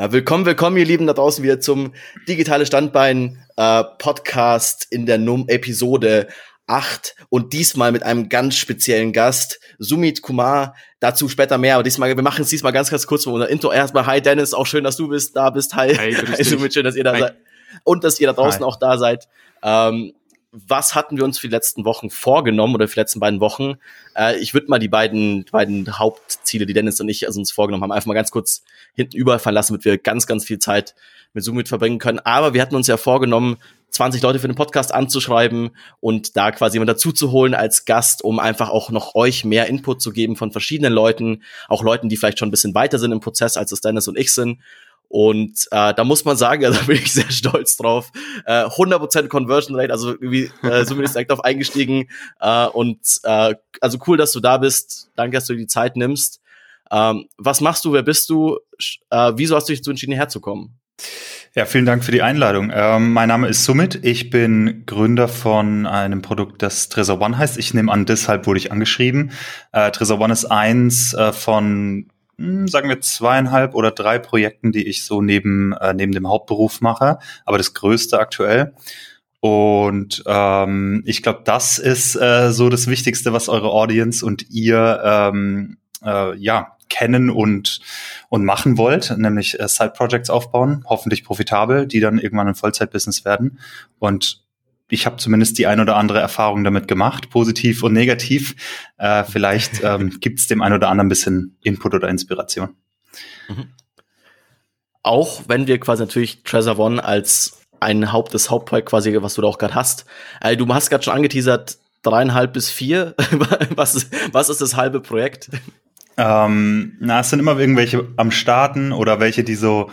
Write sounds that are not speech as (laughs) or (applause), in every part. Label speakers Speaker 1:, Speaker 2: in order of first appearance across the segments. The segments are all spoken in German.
Speaker 1: Ja, willkommen, willkommen, ihr Lieben da draußen wieder zum Digitale Standbein äh, Podcast in der Num Episode 8 und diesmal mit einem ganz speziellen Gast, Sumit Kumar. Dazu später mehr, aber diesmal, wir machen es diesmal ganz, ganz kurz für unser Intro. Erstmal, hi Dennis, auch schön, dass du bist, da bist. Hi, hi, hi Sumit, schön, dass ihr da hi. seid. Und dass ihr da draußen hi. auch da seid. Ähm, was hatten wir uns für die letzten Wochen vorgenommen oder für die letzten beiden Wochen? Äh, ich würde mal die beiden, beiden Hauptziele, die Dennis und ich also uns vorgenommen haben, einfach mal ganz kurz hinten überfallen lassen, damit wir ganz, ganz viel Zeit mit Zoom mit verbringen können. Aber wir hatten uns ja vorgenommen, 20 Leute für den Podcast anzuschreiben und da quasi jemand dazu zu holen als Gast, um einfach auch noch euch mehr Input zu geben von verschiedenen Leuten, auch Leuten, die vielleicht schon ein bisschen weiter sind im Prozess, als es Dennis und ich sind und äh, da muss man sagen, (laughs) also, da bin ich sehr stolz drauf. Äh, 100% Conversion Rate, also irgendwie äh, zumindest direkt auf eingestiegen. Äh, und äh, also cool, dass du da bist. Danke, dass du dir die Zeit nimmst. Ähm, was machst du? Wer bist du? Äh, wieso hast du dich dazu entschieden, herzukommen?
Speaker 2: Ja, vielen Dank für die Einladung. Ähm, mein Name ist Sumit. Ich bin Gründer von einem Produkt, das Trezor One heißt. Ich nehme an, deshalb wurde ich angeschrieben. Äh, Trezor One ist eins äh, von sagen wir zweieinhalb oder drei Projekten, die ich so neben, äh, neben dem Hauptberuf mache, aber das größte aktuell. Und ähm, ich glaube, das ist äh, so das Wichtigste, was eure Audience und ihr ähm, äh, ja kennen und und machen wollt, nämlich äh, Side Projects aufbauen, hoffentlich profitabel, die dann irgendwann ein Vollzeitbusiness werden. Und ich habe zumindest die ein oder andere Erfahrung damit gemacht, positiv und negativ. Äh, vielleicht (laughs) ähm, gibt es dem ein oder anderen ein bisschen Input oder Inspiration. Mhm.
Speaker 1: Auch wenn wir quasi natürlich Treasure One als ein Haupt, das Hauptprojekt quasi, was du da auch gerade hast. Äh, du hast gerade schon angeteasert, dreieinhalb bis vier. (laughs) was, was ist das halbe Projekt?
Speaker 2: Ähm, na, es sind immer irgendwelche am Starten oder welche, die so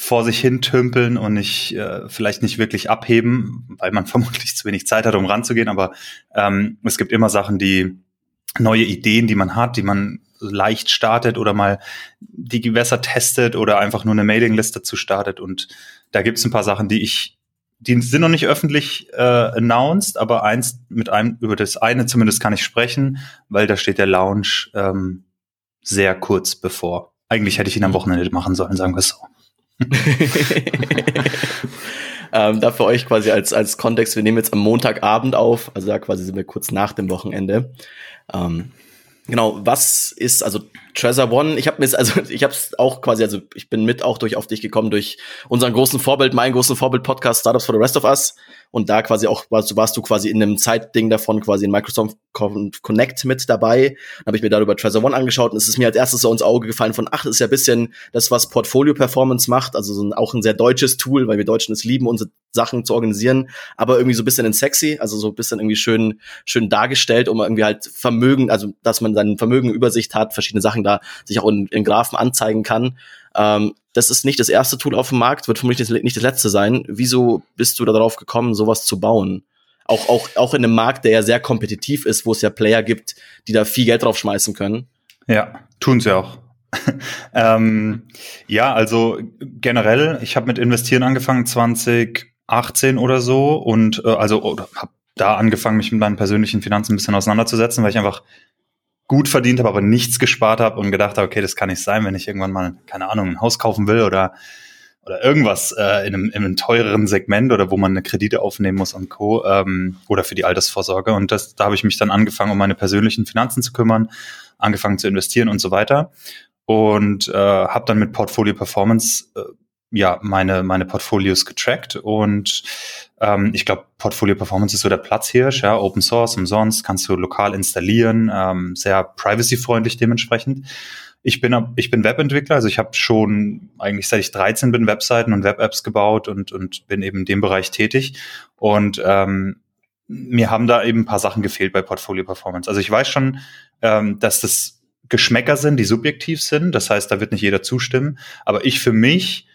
Speaker 2: vor sich hin tümpeln und nicht äh, vielleicht nicht wirklich abheben, weil man (laughs) vermutlich zu wenig Zeit hat, um ranzugehen. Aber ähm, es gibt immer Sachen, die neue Ideen, die man hat, die man leicht startet oder mal die Gewässer testet oder einfach nur eine Mailingliste zu startet. Und da gibt es ein paar Sachen, die ich, die sind noch nicht öffentlich äh, announced, aber eins mit einem, über das eine zumindest kann ich sprechen, weil da steht der Launch ähm, sehr kurz bevor. Eigentlich hätte ich ihn am Wochenende machen sollen, sagen wir es so. (laughs)
Speaker 1: ähm, da für euch quasi als, als Kontext, wir nehmen jetzt am Montagabend auf, also da quasi sind wir kurz nach dem Wochenende. Ähm, genau, was ist, also Treasure One, ich habe mir also (laughs) ich habe es auch quasi, also ich bin mit auch durch auf dich gekommen durch unseren großen Vorbild, meinen großen Vorbild Podcast Startups for the Rest of Us und da quasi auch warst, warst du quasi in einem Zeitding davon quasi in Microsoft Connect mit dabei. Dann habe ich mir darüber Treasure One angeschaut und es ist mir als erstes so ins Auge gefallen von, ach, das ist ja ein bisschen das, was Portfolio Performance macht, also so ein, auch ein sehr deutsches Tool, weil wir Deutschen es lieben, unsere Sachen zu organisieren, aber irgendwie so ein bisschen in sexy, also so ein bisschen irgendwie schön, schön dargestellt, um irgendwie halt Vermögen, also dass man sein Vermögen Übersicht hat, verschiedene Sachen da sich auch in, in Graphen anzeigen kann. Ähm, das ist nicht das erste Tool auf dem Markt, wird vermutlich nicht das letzte sein. Wieso bist du darauf gekommen, sowas zu bauen? Auch, auch, auch in einem Markt, der ja sehr kompetitiv ist, wo es ja Player gibt, die da viel Geld drauf schmeißen können.
Speaker 2: Ja, tun sie auch. (laughs) ähm, ja, also generell, ich habe mit Investieren angefangen 2018 oder so und äh, also habe da angefangen, mich mit meinen persönlichen Finanzen ein bisschen auseinanderzusetzen, weil ich einfach gut verdient habe, aber nichts gespart habe und gedacht habe, okay, das kann nicht sein, wenn ich irgendwann mal, keine Ahnung, ein Haus kaufen will oder, oder irgendwas äh, in, einem, in einem teureren Segment oder wo man eine Kredite aufnehmen muss und Co. Ähm, oder für die Altersvorsorge. Und das, da habe ich mich dann angefangen, um meine persönlichen Finanzen zu kümmern, angefangen zu investieren und so weiter. Und äh, habe dann mit Portfolio Performance äh, ja meine meine Portfolios getrackt und ähm, ich glaube Portfolio Performance ist so der Platzhirsch, ja Open Source umsonst kannst du lokal installieren, ähm, sehr privacy freundlich dementsprechend. Ich bin ich bin Webentwickler, also ich habe schon eigentlich seit ich 13 bin Webseiten und Web-Apps gebaut und und bin eben in dem Bereich tätig und ähm, mir haben da eben ein paar Sachen gefehlt bei Portfolio Performance. Also ich weiß schon, ähm, dass das Geschmäcker sind, die subjektiv sind. Das heißt, da wird nicht jeder zustimmen. Aber ich für mich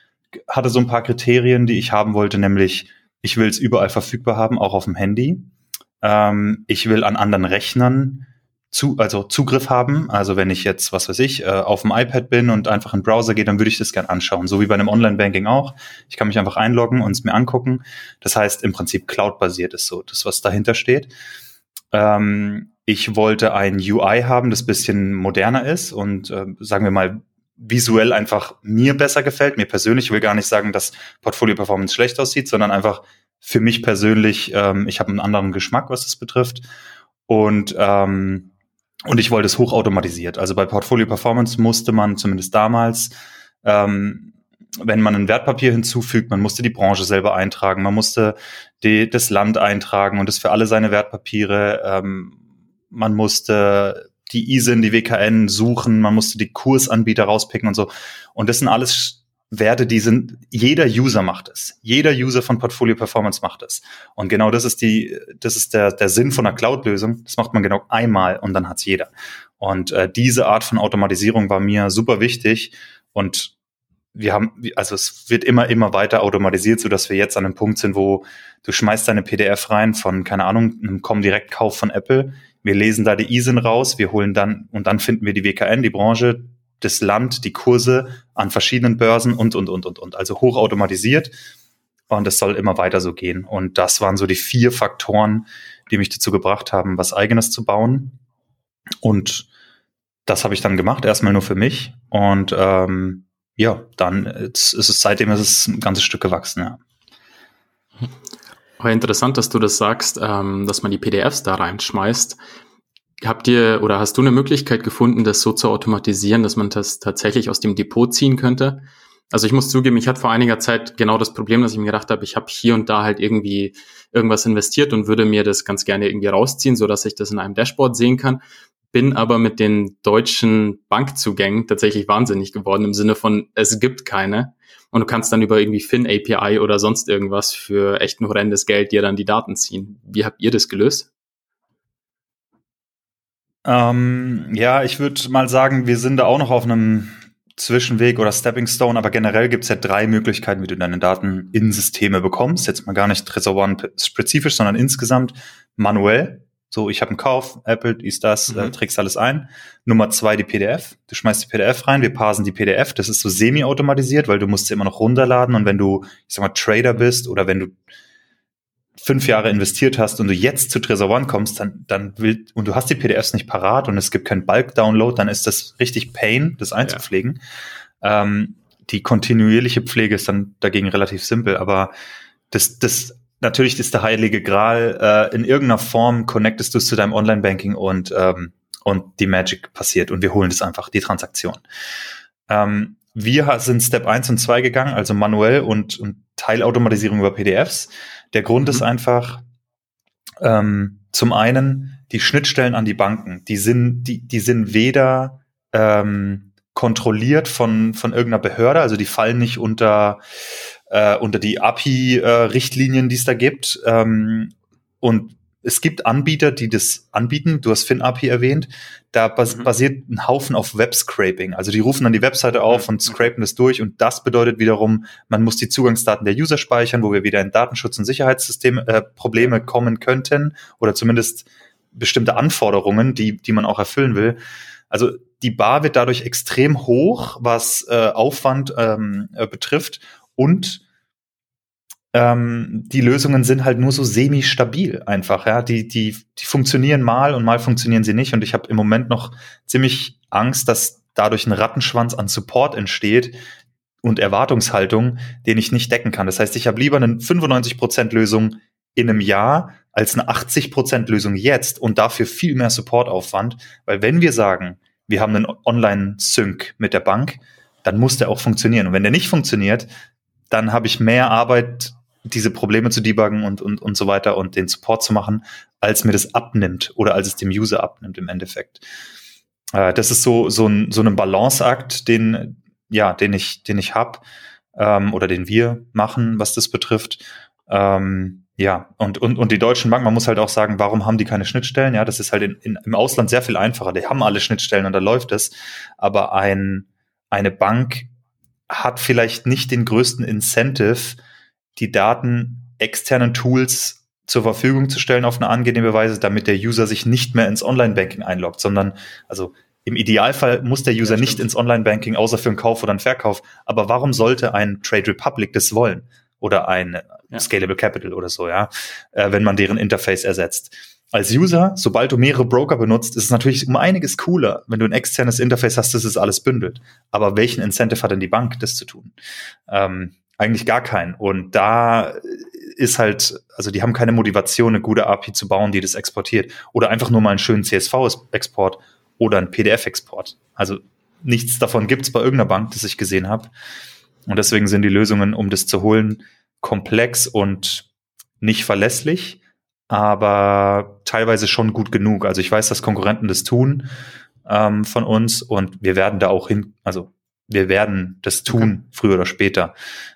Speaker 2: hatte so ein paar Kriterien, die ich haben wollte, nämlich ich will es überall verfügbar haben, auch auf dem Handy. Ähm, ich will an anderen Rechnern zu, also Zugriff haben. Also wenn ich jetzt, was weiß ich, äh, auf dem iPad bin und einfach in den Browser gehe, dann würde ich das gern anschauen. So wie bei einem Online-Banking auch. Ich kann mich einfach einloggen und es mir angucken. Das heißt, im Prinzip Cloud-basiert ist so das, was dahinter steht. Ähm, ich wollte ein UI haben, das bisschen moderner ist und äh, sagen wir mal visuell einfach mir besser gefällt, mir persönlich. Ich will gar nicht sagen, dass Portfolio Performance schlecht aussieht, sondern einfach für mich persönlich, ähm, ich habe einen anderen Geschmack, was das betrifft. Und ähm, und ich wollte es hochautomatisiert. Also bei Portfolio Performance musste man zumindest damals, ähm, wenn man ein Wertpapier hinzufügt, man musste die Branche selber eintragen, man musste die, das Land eintragen und das für alle seine Wertpapiere. Ähm, man musste die ISIN, die WKN suchen, man musste die Kursanbieter rauspicken und so. Und das sind alles Werte, die sind, jeder User macht es. Jeder User von Portfolio Performance macht es. Und genau das ist die, das ist der, der Sinn von einer Cloud-Lösung. Das macht man genau einmal und dann hat's jeder. Und äh, diese Art von Automatisierung war mir super wichtig. Und wir haben, also es wird immer, immer weiter automatisiert, so dass wir jetzt an einem Punkt sind, wo du schmeißt deine PDF rein von, keine Ahnung, einem Com-Direkt-Kauf von Apple. Wir lesen da die ISIN raus, wir holen dann, und dann finden wir die WKN, die Branche, das Land, die Kurse an verschiedenen Börsen und, und, und, und, und. Also hochautomatisiert. Und es soll immer weiter so gehen. Und das waren so die vier Faktoren, die mich dazu gebracht haben, was eigenes zu bauen. Und das habe ich dann gemacht, erstmal nur für mich. Und ähm, ja, dann ist es seitdem ist es ein ganzes Stück gewachsen, ja.
Speaker 3: Aber interessant, dass du das sagst, ähm, dass man die PDFs da reinschmeißt. Habt ihr oder hast du eine Möglichkeit gefunden, das so zu automatisieren, dass man das tatsächlich aus dem Depot ziehen könnte? Also ich muss zugeben, ich hatte vor einiger Zeit genau das Problem, dass ich mir gedacht habe, ich habe hier und da halt irgendwie irgendwas investiert und würde mir das ganz gerne irgendwie rausziehen, so dass ich das in einem Dashboard sehen kann. Bin aber mit den deutschen Bankzugängen tatsächlich wahnsinnig geworden im Sinne von, es gibt keine. Und du kannst dann über irgendwie Fin API oder sonst irgendwas für echt ein horrendes Geld dir dann die Daten ziehen. Wie habt ihr das gelöst?
Speaker 2: Ähm, ja, ich würde mal sagen, wir sind da auch noch auf einem Zwischenweg oder Stepping Stone, aber generell gibt es ja drei Möglichkeiten, wie du deine Daten in Systeme bekommst. Jetzt mal gar nicht Trezor One spezifisch, sondern insgesamt manuell. So, ich habe einen Kauf, Apple, ist das, mhm. äh, trägst alles ein. Nummer zwei, die PDF. Du schmeißt die PDF rein, wir parsen die PDF. Das ist so semi-automatisiert, weil du musst sie immer noch runterladen und wenn du, ich sag mal, Trader bist oder wenn du fünf Jahre investiert hast und du jetzt zu Trezor One kommst, dann, dann will, und du hast die PDFs nicht parat und es gibt keinen Bulk-Download, dann ist das richtig Pain, das einzupflegen. Ja. Ähm, die kontinuierliche Pflege ist dann dagegen relativ simpel, aber das, das, natürlich ist der heilige Gral, äh, in irgendeiner Form connectest du es zu deinem Online-Banking und, ähm, und die Magic passiert und wir holen das einfach, die Transaktion. Ähm, wir sind Step 1 und 2 gegangen, also manuell und, und Teilautomatisierung über PDFs. Der Grund mhm. ist einfach, ähm, zum einen die Schnittstellen an die Banken, die sind, die, die sind weder ähm, kontrolliert von, von irgendeiner Behörde, also die fallen nicht unter, äh, unter die API-Richtlinien, äh, die es da gibt. Ähm, und es gibt Anbieter, die das anbieten. Du hast FinAPI erwähnt. Da bas mhm. basiert ein Haufen auf Web-Scraping. Also die rufen dann die Webseite auf und scrapen das durch. Und das bedeutet wiederum, man muss die Zugangsdaten der User speichern, wo wir wieder in Datenschutz- und Sicherheitssysteme äh, Probleme kommen könnten oder zumindest bestimmte Anforderungen, die, die man auch erfüllen will. Also die Bar wird dadurch extrem hoch, was äh, Aufwand ähm, äh, betrifft und ähm, die Lösungen sind halt nur so semi-stabil einfach, ja. Die, die, die funktionieren mal und mal funktionieren sie nicht. Und ich habe im Moment noch ziemlich Angst, dass dadurch ein Rattenschwanz an Support entsteht und Erwartungshaltung, den ich nicht decken kann. Das heißt, ich habe lieber eine 95% Lösung in einem Jahr als eine 80% Lösung jetzt und dafür viel mehr Supportaufwand. Weil wenn wir sagen, wir haben einen Online-Sync mit der Bank, dann muss der auch funktionieren. Und wenn der nicht funktioniert, dann habe ich mehr Arbeit diese Probleme zu debuggen und, und, und so weiter und den Support zu machen, als mir das abnimmt oder als es dem User abnimmt im Endeffekt. Äh, das ist so, so ein, so ein Balanceakt, den, ja, den ich, den ich hab, ähm, oder den wir machen, was das betrifft. Ähm, ja, und, und, und die deutschen Banken, man muss halt auch sagen, warum haben die keine Schnittstellen? Ja, das ist halt in, in, im Ausland sehr viel einfacher. Die haben alle Schnittstellen und da läuft es. Aber ein, eine Bank hat vielleicht nicht den größten Incentive, die Daten externen Tools zur Verfügung zu stellen auf eine angenehme Weise, damit der User sich nicht mehr ins Online-Banking einloggt, sondern also im Idealfall muss der User ja, nicht ins Online-Banking, außer für einen Kauf oder einen Verkauf. Aber warum sollte ein Trade Republic das wollen? Oder ein ja. Scalable Capital oder so, ja, äh, wenn man deren Interface ersetzt. Als User, sobald du mehrere Broker benutzt, ist es natürlich um einiges cooler, wenn du ein externes Interface hast, das ist alles bündelt. Aber welchen Incentive hat denn die Bank, das zu tun? Ähm, eigentlich gar keinen. Und da ist halt, also die haben keine Motivation, eine gute API zu bauen, die das exportiert. Oder einfach nur mal einen schönen CSV-Export oder einen PDF-Export. Also nichts davon gibt's bei irgendeiner Bank, das ich gesehen habe. Und deswegen sind die Lösungen, um das zu holen, komplex und nicht verlässlich, aber teilweise schon gut genug. Also ich weiß, dass Konkurrenten das tun ähm, von uns und wir werden da auch hin, also wir werden das tun, okay. früher oder später.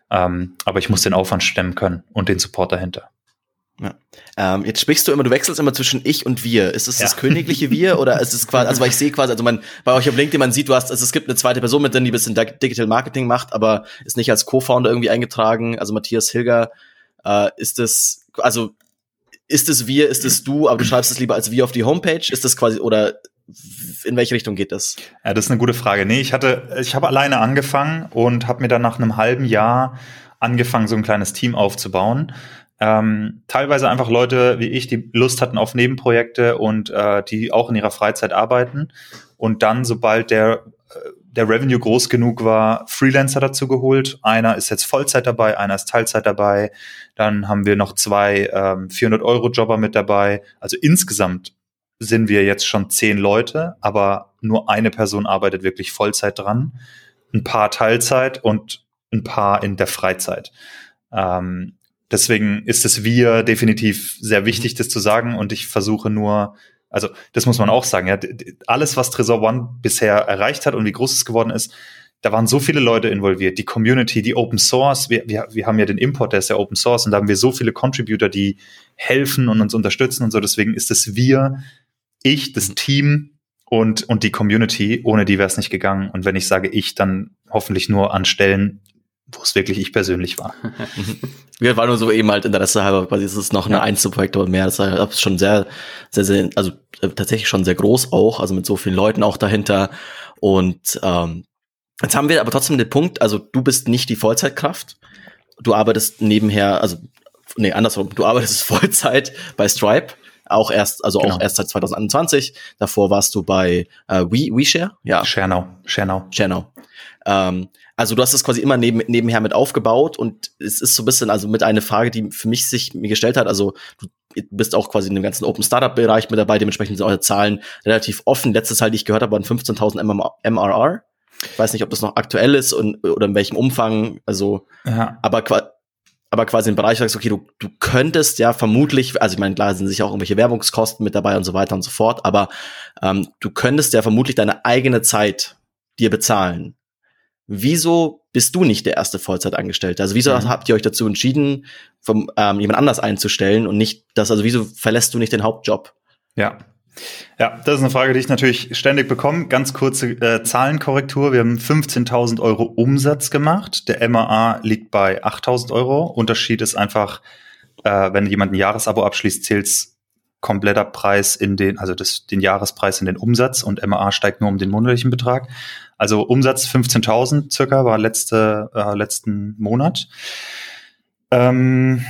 Speaker 2: Ähm, aber ich muss den Aufwand stemmen können und den Support dahinter.
Speaker 1: Ja. Ähm, jetzt sprichst du immer, du wechselst immer zwischen ich und wir. Ist es ja. das königliche Wir oder ist es quasi, also weil ich sehe quasi, also man, bei euch auf LinkedIn, man sieht, du hast, also es gibt eine zweite Person mit drin, die ein bisschen Digital Marketing macht, aber ist nicht als Co-Founder irgendwie eingetragen. Also Matthias Hilger, äh, ist das, also ist es wir, ist es du, aber du schreibst es lieber als wir auf die Homepage? Ist das quasi, oder in welche Richtung geht das?
Speaker 2: Ja, das ist eine gute Frage. Nee, ich hatte, ich habe alleine angefangen und habe mir dann nach einem halben Jahr angefangen, so ein kleines Team aufzubauen. Ähm, teilweise einfach Leute wie ich, die Lust hatten auf Nebenprojekte und äh, die auch in ihrer Freizeit arbeiten. Und dann, sobald der, äh, der Revenue groß genug war, Freelancer dazu geholt. Einer ist jetzt Vollzeit dabei, einer ist Teilzeit dabei. Dann haben wir noch zwei ähm, 400-Euro-Jobber mit dabei. Also insgesamt sind wir jetzt schon zehn Leute, aber nur eine Person arbeitet wirklich Vollzeit dran. Ein paar Teilzeit und ein paar in der Freizeit. Ähm, deswegen ist es wir definitiv sehr wichtig, das zu sagen. Und ich versuche nur, also das muss man auch sagen, ja, alles, was Tresor One bisher erreicht hat und wie groß es geworden ist, da waren so viele Leute involviert, die Community, die Open Source. Wir, wir, wir haben ja den Import, der ist ja Open Source, und da haben wir so viele Contributor, die helfen und uns unterstützen und so. Deswegen ist es wir, ich, das Team und, und die Community, ohne die wäre es nicht gegangen. Und wenn ich sage ich, dann hoffentlich nur an Stellen, wo es wirklich ich persönlich war. (laughs)
Speaker 1: Wir waren nur so eben halt Interesse halber, quasi ist es noch eine ja. Einzelprojekte und mehr. Das ist schon sehr, sehr, sehr, also äh, tatsächlich schon sehr groß auch, also mit so vielen Leuten auch dahinter. Und ähm, jetzt haben wir aber trotzdem den Punkt, also du bist nicht die Vollzeitkraft. Du arbeitest nebenher, also nee, andersrum, du arbeitest (laughs) Vollzeit bei Stripe auch erst, also genau. auch erst seit 2021. Davor warst du bei äh, We, WeShare, ja.
Speaker 2: ShareNow, ShareNow.
Speaker 1: ShareNow. Ähm, also du hast es quasi immer neben, nebenher mit aufgebaut und es ist so ein bisschen, also mit einer Frage, die für mich sich mir gestellt hat, also du bist auch quasi in dem ganzen Open Startup Bereich mit dabei, dementsprechend sind eure Zahlen relativ offen. Letztes Teil, die ich gehört habe, waren 15.000 MRR. Ich weiß nicht, ob das noch aktuell ist und, oder in welchem Umfang, also, ja. aber aber quasi im Bereich sagst, okay, du, du könntest ja vermutlich, also ich meine, klar sind sicher auch irgendwelche Werbungskosten mit dabei und so weiter und so fort, aber ähm, du könntest ja vermutlich deine eigene Zeit dir bezahlen. Wieso bist du nicht der erste Vollzeitangestellte? Also wieso mhm. habt ihr euch dazu entschieden, vom, ähm, jemand anders einzustellen und nicht das, also wieso verlässt du nicht den Hauptjob?
Speaker 2: Ja, ja, das ist eine Frage, die ich natürlich ständig bekomme. Ganz kurze äh, Zahlenkorrektur. Wir haben 15.000 Euro Umsatz gemacht. Der MAA liegt bei 8.000 Euro. Unterschied ist einfach, äh, wenn jemand ein Jahresabo abschließt, zählt kompletter Preis in den, also das, den Jahrespreis in den Umsatz und MAA steigt nur um den monatlichen Betrag. Also Umsatz 15.000 circa war letzte, äh, letzten Monat. Ähm,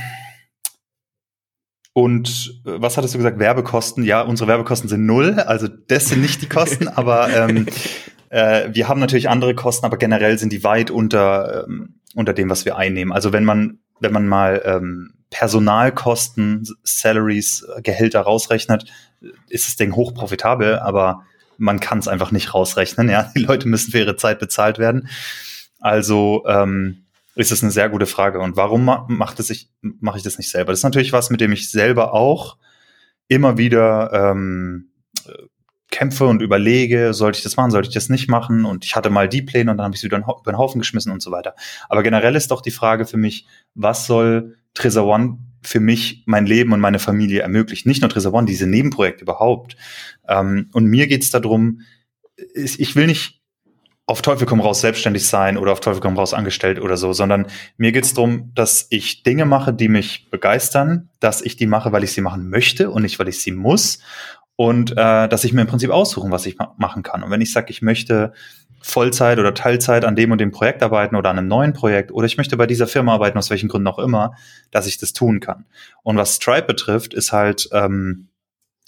Speaker 2: und äh, was hattest du gesagt? Werbekosten? Ja, unsere Werbekosten sind null. Also das sind nicht die Kosten, (laughs) aber ähm, äh, wir haben natürlich andere Kosten, aber generell sind die weit unter, ähm, unter dem, was wir einnehmen. Also wenn man, wenn man mal ähm, Personalkosten, Salaries, Gehälter rausrechnet, ist das Ding hochprofitabel, aber man kann es einfach nicht rausrechnen. Ja, die Leute müssen für ihre Zeit bezahlt werden. Also ähm, ist es eine sehr gute Frage. Und warum macht es ich, mache ich das nicht selber? Das ist natürlich was, mit dem ich selber auch immer wieder ähm, kämpfe und überlege, sollte ich das machen, sollte ich das nicht machen? Und ich hatte mal die Pläne und dann habe ich sie wieder über den Haufen geschmissen und so weiter. Aber generell ist doch die Frage für mich, was soll Treasure One für mich, mein Leben und meine Familie ermöglichen? Nicht nur Treasure One, diese Nebenprojekte überhaupt. Ähm, und mir geht es darum, ich will nicht auf Teufel komm raus selbstständig sein oder auf Teufel komm raus angestellt oder so, sondern mir geht es darum, dass ich Dinge mache, die mich begeistern, dass ich die mache, weil ich sie machen möchte und nicht, weil ich sie muss und äh, dass ich mir im Prinzip aussuchen, was ich ma machen kann. Und wenn ich sage, ich möchte Vollzeit oder Teilzeit an dem und dem Projekt arbeiten oder an einem neuen Projekt oder ich möchte bei dieser Firma arbeiten, aus welchen Gründen auch immer, dass ich das tun kann. Und was Stripe betrifft, ist halt ähm,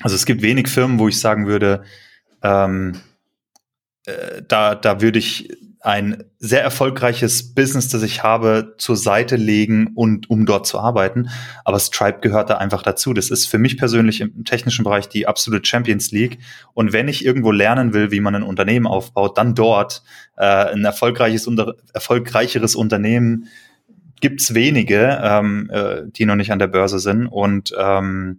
Speaker 2: Also es gibt wenig Firmen, wo ich sagen würde, ähm, äh, da, da würde ich ein sehr erfolgreiches Business, das ich habe, zur Seite legen und um dort zu arbeiten. Aber Stripe gehört da einfach dazu. Das ist für mich persönlich im technischen Bereich die absolute Champions League. Und wenn ich irgendwo lernen will, wie man ein Unternehmen aufbaut, dann dort äh, ein erfolgreiches, unter, erfolgreicheres Unternehmen gibt's wenige, ähm, äh, die noch nicht an der Börse sind. Und ähm,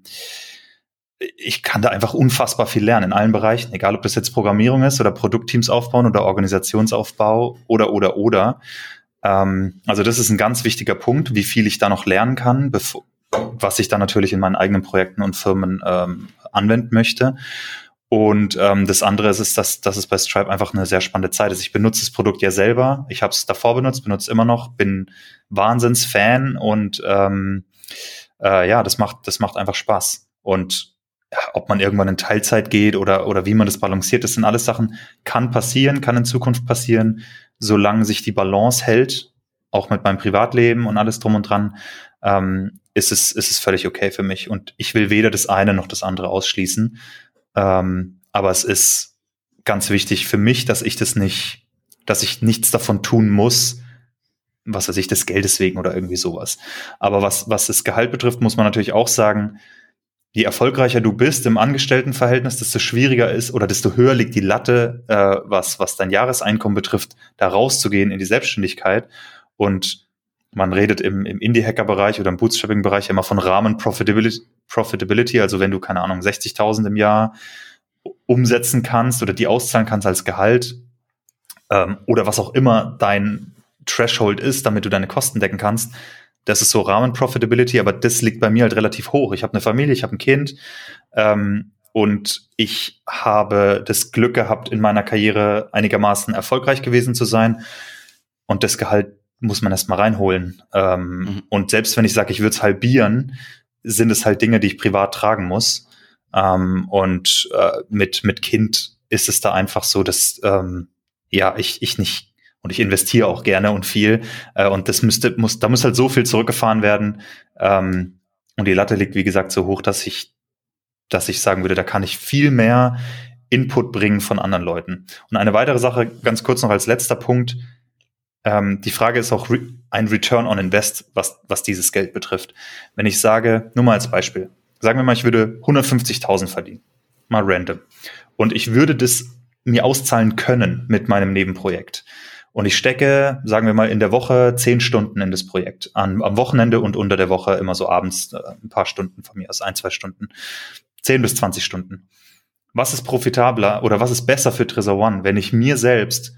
Speaker 2: ich kann da einfach unfassbar viel lernen in allen Bereichen, egal ob das jetzt Programmierung ist oder Produktteams aufbauen oder Organisationsaufbau oder oder oder. Ähm, also das ist ein ganz wichtiger Punkt, wie viel ich da noch lernen kann, was ich dann natürlich in meinen eigenen Projekten und Firmen ähm, anwenden möchte. Und ähm, das andere ist, ist dass, dass es bei Stripe einfach eine sehr spannende Zeit ist. Ich benutze das Produkt ja selber. Ich habe es davor benutzt, benutze immer noch, bin Wahnsinns-Fan und ähm, äh, ja, das macht, das macht einfach Spaß. Und ob man irgendwann in Teilzeit geht oder, oder wie man das balanciert, das sind alles Sachen, kann passieren, kann in Zukunft passieren, solange sich die Balance hält, auch mit meinem Privatleben und alles drum und dran, ähm, ist, es, ist es völlig okay für mich. Und ich will weder das eine noch das andere ausschließen. Ähm, aber es ist ganz wichtig für mich, dass ich das nicht, dass ich nichts davon tun muss, was weiß ich, des Geldes wegen oder irgendwie sowas. Aber was, was das Gehalt betrifft, muss man natürlich auch sagen, je erfolgreicher du bist im Angestelltenverhältnis, desto schwieriger ist oder desto höher liegt die Latte, äh, was, was dein Jahreseinkommen betrifft, da rauszugehen in die Selbstständigkeit. Und man redet im, im Indie-Hacker-Bereich oder im Bootstrapping-Bereich immer von Rahmen-Profitability, Profitability, also wenn du, keine Ahnung, 60.000 im Jahr umsetzen kannst oder die auszahlen kannst als Gehalt ähm, oder was auch immer dein Threshold ist, damit du deine Kosten decken kannst, das ist so Rahmen-Profitability, aber das liegt bei mir halt relativ hoch. Ich habe eine Familie, ich habe ein Kind ähm, und ich habe das Glück gehabt, in meiner Karriere einigermaßen erfolgreich gewesen zu sein. Und das Gehalt muss man erstmal reinholen. Ähm, mhm. Und selbst wenn ich sage, ich würde es halbieren, sind es halt Dinge, die ich privat tragen muss. Ähm, und äh, mit, mit Kind ist es da einfach so, dass ähm, ja, ich, ich nicht und ich investiere auch gerne und viel. Äh, und das müsste, muss, da muss halt so viel zurückgefahren werden. Ähm, und die Latte liegt, wie gesagt, so hoch, dass ich, dass ich sagen würde, da kann ich viel mehr Input bringen von anderen Leuten. Und eine weitere Sache, ganz kurz noch als letzter Punkt. Ähm, die Frage ist auch re ein Return on Invest, was, was dieses Geld betrifft. Wenn ich sage, nur mal als Beispiel, sagen wir mal, ich würde 150.000 verdienen. Mal random. Und ich würde das mir auszahlen können mit meinem Nebenprojekt. Und ich stecke, sagen wir mal, in der Woche zehn Stunden in das Projekt. An, am Wochenende und unter der Woche immer so abends äh, ein paar Stunden von mir aus, ein, zwei Stunden. Zehn bis zwanzig Stunden. Was ist profitabler oder was ist besser für Trezor One, wenn ich mir selbst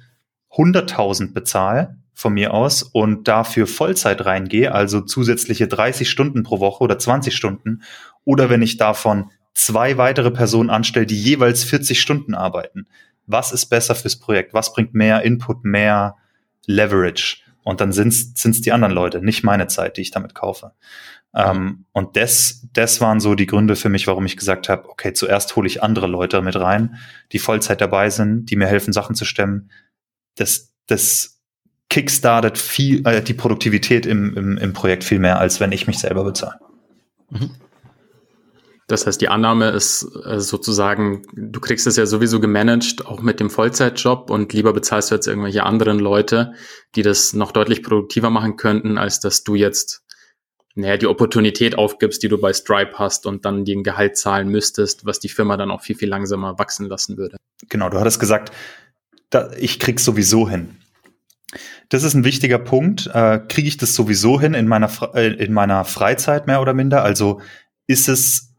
Speaker 2: 100.000 bezahle von mir aus und dafür Vollzeit reingehe, also zusätzliche 30 Stunden pro Woche oder 20 Stunden, oder wenn ich davon zwei weitere Personen anstelle, die jeweils 40 Stunden arbeiten was ist besser fürs Projekt, was bringt mehr Input, mehr Leverage. Und dann sind es die anderen Leute, nicht meine Zeit, die ich damit kaufe. Ähm, und das, das waren so die Gründe für mich, warum ich gesagt habe, okay, zuerst hole ich andere Leute mit rein, die Vollzeit dabei sind, die mir helfen, Sachen zu stemmen. Das, das kickstartet viel, äh, die Produktivität im, im, im Projekt viel mehr, als wenn ich mich selber bezahle. Mhm.
Speaker 3: Das heißt, die Annahme ist äh, sozusagen, du kriegst es ja sowieso gemanagt, auch mit dem Vollzeitjob und lieber bezahlst du jetzt irgendwelche anderen Leute, die das noch deutlich produktiver machen könnten, als dass du jetzt naja, die Opportunität aufgibst, die du bei Stripe hast und dann den Gehalt zahlen müsstest, was die Firma dann auch viel, viel langsamer wachsen lassen würde.
Speaker 2: Genau, du hattest gesagt, da, ich krieg's sowieso hin. Das ist ein wichtiger Punkt. Äh, Kriege ich das sowieso hin in meiner, äh, in meiner Freizeit mehr oder minder? Also ist es